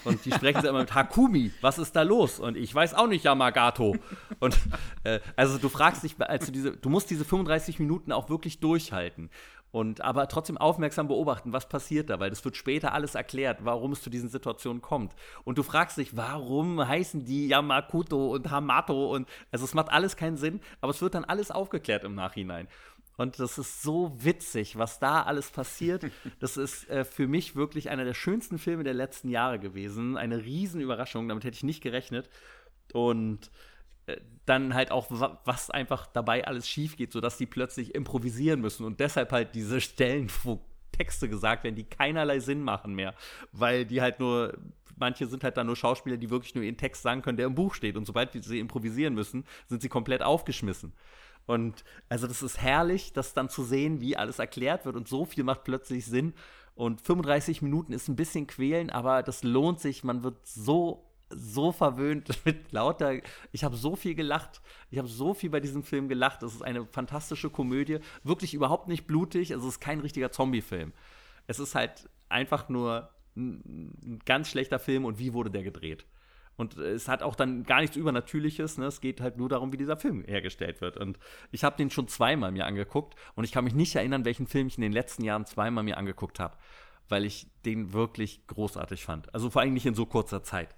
Und die sprechen sie immer mit Hakumi, was ist da los? Und ich weiß auch nicht Yamagato. Und äh, also du fragst dich, also diese, du musst diese 35 Minuten auch wirklich durchhalten. Und aber trotzdem aufmerksam beobachten, was passiert da, weil das wird später alles erklärt, warum es zu diesen Situationen kommt. Und du fragst dich, warum heißen die Yamakuto und Hamato und also es macht alles keinen Sinn, aber es wird dann alles aufgeklärt im Nachhinein. Und das ist so witzig, was da alles passiert. Das ist äh, für mich wirklich einer der schönsten Filme der letzten Jahre gewesen. Eine Riesenüberraschung, damit hätte ich nicht gerechnet. Und äh, dann halt auch, was einfach dabei alles schief geht, sodass die plötzlich improvisieren müssen und deshalb halt diese Stellen, wo Texte gesagt werden, die keinerlei Sinn machen mehr, weil die halt nur, manche sind halt dann nur Schauspieler, die wirklich nur ihren Text sagen können, der im Buch steht und sobald sie improvisieren müssen, sind sie komplett aufgeschmissen. Und also das ist herrlich, das dann zu sehen, wie alles erklärt wird und so viel macht plötzlich Sinn. Und 35 Minuten ist ein bisschen quälen, aber das lohnt sich. Man wird so so verwöhnt mit lauter. Ich habe so viel gelacht. Ich habe so viel bei diesem Film gelacht. Es ist eine fantastische Komödie. Wirklich überhaupt nicht blutig. Es ist kein richtiger Zombie-Film. Es ist halt einfach nur ein, ein ganz schlechter Film und wie wurde der gedreht? Und es hat auch dann gar nichts Übernatürliches. Ne? Es geht halt nur darum, wie dieser Film hergestellt wird. Und ich habe den schon zweimal mir angeguckt und ich kann mich nicht erinnern, welchen Film ich in den letzten Jahren zweimal mir angeguckt habe, weil ich den wirklich großartig fand. Also vor allem nicht in so kurzer Zeit.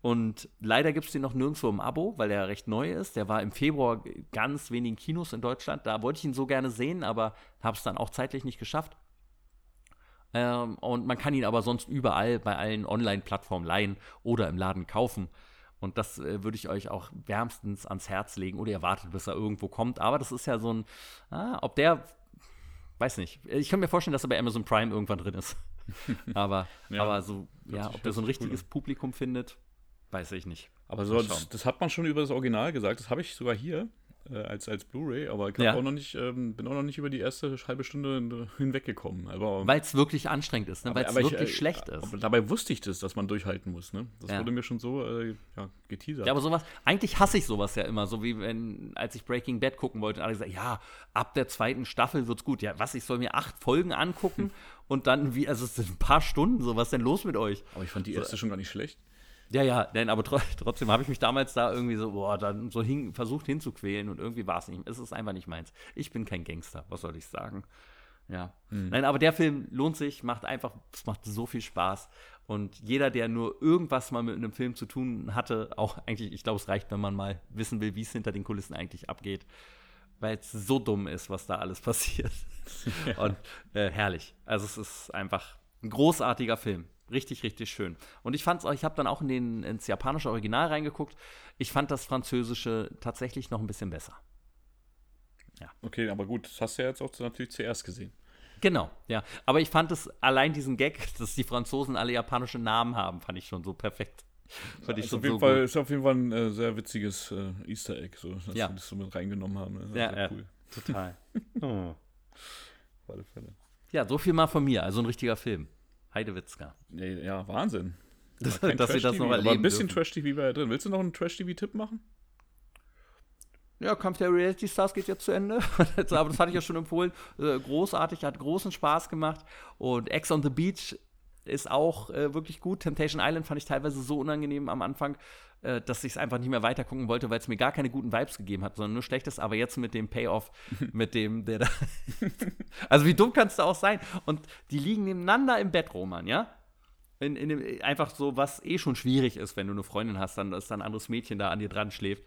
Und leider gibt es den noch nirgendwo im Abo, weil er recht neu ist. Der war im Februar ganz wenigen Kinos in Deutschland. Da wollte ich ihn so gerne sehen, aber habe es dann auch zeitlich nicht geschafft. Ähm, und man kann ihn aber sonst überall bei allen Online-Plattformen leihen oder im Laden kaufen. Und das äh, würde ich euch auch wärmstens ans Herz legen. Oder ihr wartet, bis er irgendwo kommt. Aber das ist ja so ein, ah, ob der, weiß nicht. Ich kann mir vorstellen, dass er bei Amazon Prime irgendwann drin ist. aber, ja, aber so, ja, ob der so ein richtiges cool Publikum findet, weiß ich nicht. Aber so, das, das, hat man schon über das Original gesagt. Das habe ich sogar hier äh, als, als Blu-ray, aber ich ja. auch noch nicht, ähm, bin auch noch nicht über die erste halbe Stunde hinweggekommen. Weil es wirklich anstrengend ist, ne? weil es wirklich ich, äh, schlecht ist. Aber dabei wusste ich das, dass man durchhalten muss. Ne? Das ja. wurde mir schon so äh, ja, geteasert. Ja, aber sowas, eigentlich hasse ich sowas ja immer, so wie wenn, als ich Breaking Bad gucken wollte, alle gesagt, ja, ab der zweiten Staffel wird's gut. Ja, was, ich soll mir acht Folgen angucken und dann, wie, also es sind ein paar Stunden, so, was ist denn los mit euch? Aber ich fand die erste so, schon gar nicht schlecht. Ja, ja, denn, aber trotzdem habe ich mich damals da irgendwie so, boah, dann so hin, versucht hinzuquälen und irgendwie war es nicht. Es ist einfach nicht meins. Ich bin kein Gangster, was soll ich sagen? Ja. Mhm. Nein, aber der Film lohnt sich, macht einfach, es macht so viel Spaß. Und jeder, der nur irgendwas mal mit einem Film zu tun hatte, auch eigentlich, ich glaube, es reicht, wenn man mal wissen will, wie es hinter den Kulissen eigentlich abgeht, weil es so dumm ist, was da alles passiert. Ja. Und äh, herrlich. Also es ist einfach ein großartiger Film. Richtig, richtig schön. Und ich fand's, ich habe dann auch in den, ins japanische Original reingeguckt. Ich fand das französische tatsächlich noch ein bisschen besser. Ja. Okay, aber gut, das hast du ja jetzt auch natürlich zuerst gesehen. Genau, ja. Aber ich fand es allein diesen Gag, dass die Franzosen alle japanische Namen haben, fand ich schon so perfekt. Fand ich ist, auf jeden so Fall, ist auf jeden Fall ein äh, sehr witziges äh, Easter Egg, so, dass ja. wir das so mit reingenommen haben. Das ja, ja, cool. total. oh. Auf alle Fälle. Ja, so viel mal von mir, also ein richtiger Film. Heidewitzka. Ja, ja Wahnsinn. dass sie das noch erleben Aber ein bisschen Trash-TV war ja drin. Willst du noch einen Trash-TV-Tipp machen? Ja, Kampf der Reality Stars geht jetzt zu Ende. Aber das hatte ich ja schon empfohlen. Äh, großartig, hat großen Spaß gemacht. Und Ex on the Beach ist auch äh, wirklich gut. Temptation Island fand ich teilweise so unangenehm am Anfang, äh, dass ich es einfach nicht mehr weiter gucken wollte, weil es mir gar keine guten Vibes gegeben hat, sondern nur schlechtes. Aber jetzt mit dem Payoff, mit dem, der da. also, wie dumm kannst du auch sein? Und die liegen nebeneinander im Bett, Roman, ja? In, in dem, einfach so, was eh schon schwierig ist, wenn du eine Freundin hast, dann ist da ein anderes Mädchen da an dir dran schläft.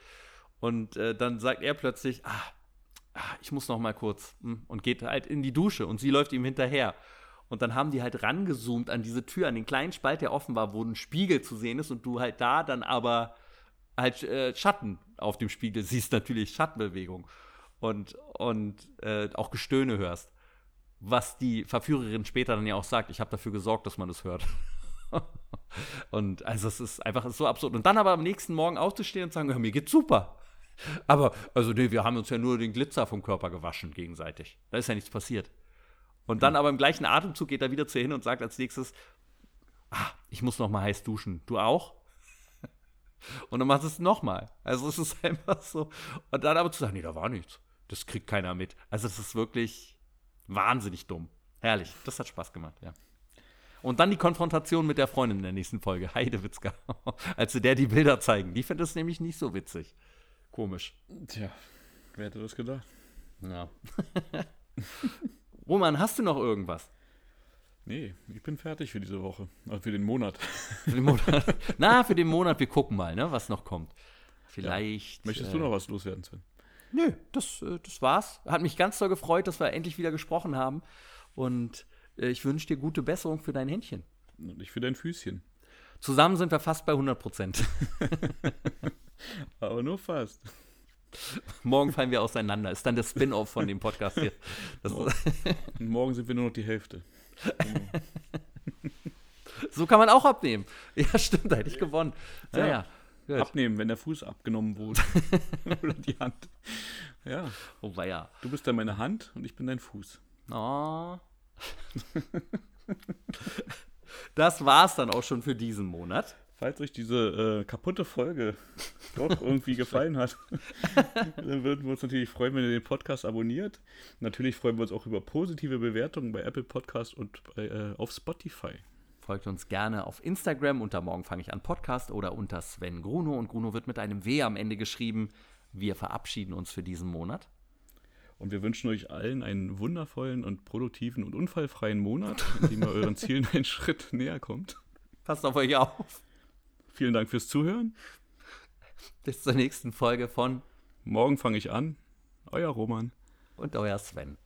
Und äh, dann sagt er plötzlich, ah, ah ich muss noch mal kurz hm, und geht halt in die Dusche und sie läuft ihm hinterher. Und dann haben die halt rangezoomt an diese Tür, an den kleinen Spalt, der offen war, wo ein Spiegel zu sehen ist und du halt da dann aber halt äh, Schatten auf dem Spiegel siehst, natürlich Schattenbewegung und, und äh, auch Gestöhne hörst. Was die Verführerin später dann ja auch sagt, ich habe dafür gesorgt, dass man das hört. und also es ist einfach so absurd. Und dann aber am nächsten Morgen aufzustehen und sagen, ja, mir geht's super. Aber, also nee, wir haben uns ja nur den Glitzer vom Körper gewaschen gegenseitig. Da ist ja nichts passiert. Und dann aber im gleichen Atemzug geht er wieder zu ihr hin und sagt als nächstes, ah, ich muss noch mal heiß duschen. Du auch? Und dann macht es noch mal. Also es ist einfach so. Und dann aber zu sagen, nee, da war nichts. Das kriegt keiner mit. Also es ist wirklich wahnsinnig dumm. Herrlich, das hat Spaß gemacht, ja. Und dann die Konfrontation mit der Freundin in der nächsten Folge, Heidewitzka. Als sie der die Bilder zeigen. Die findet es nämlich nicht so witzig. Komisch. Tja, wer hätte das gedacht? Ja. Roman, hast du noch irgendwas? Nee, ich bin fertig für diese Woche. Also für den Monat. Für den Monat. Na, für den Monat, wir gucken mal, ne, was noch kommt. Vielleicht. Möchtest äh, du noch was loswerden, Sven? Nö, das, äh, das war's. Hat mich ganz doll gefreut, dass wir endlich wieder gesprochen haben. Und äh, ich wünsche dir gute Besserung für dein Händchen. Und ich für dein Füßchen. Zusammen sind wir fast bei 100 Prozent. Aber nur fast. Morgen fallen wir auseinander. Ist dann der Spin-off von dem Podcast hier. Das, Und morgen sind wir nur noch die Hälfte. so kann man auch abnehmen. Ja, stimmt, da hätte ich gewonnen. Ja, Ja. Gut. Abnehmen, wenn der Fuß abgenommen wurde. Oder die Hand. Ja, Oh, ja. du bist dann meine Hand und ich bin dein Fuß. Oh. Das war's dann auch schon für diesen Monat. Falls euch diese äh, kaputte Folge doch irgendwie gefallen hat, dann würden wir uns natürlich freuen, wenn ihr den Podcast abonniert. Natürlich freuen wir uns auch über positive Bewertungen bei Apple Podcast und bei, äh, auf Spotify. Folgt uns gerne auf Instagram unter Morgen fange ich an Podcast oder unter Sven Gruno und Gruno wird mit einem W am Ende geschrieben. Wir verabschieden uns für diesen Monat. Und wir wünschen euch allen einen wundervollen und produktiven und unfallfreien Monat, in dem ihr euren Zielen einen Schritt näher kommt. Passt auf euch auf. Vielen Dank fürs Zuhören. Bis zur nächsten Folge von Morgen fange ich an. Euer Roman. und euer Sven.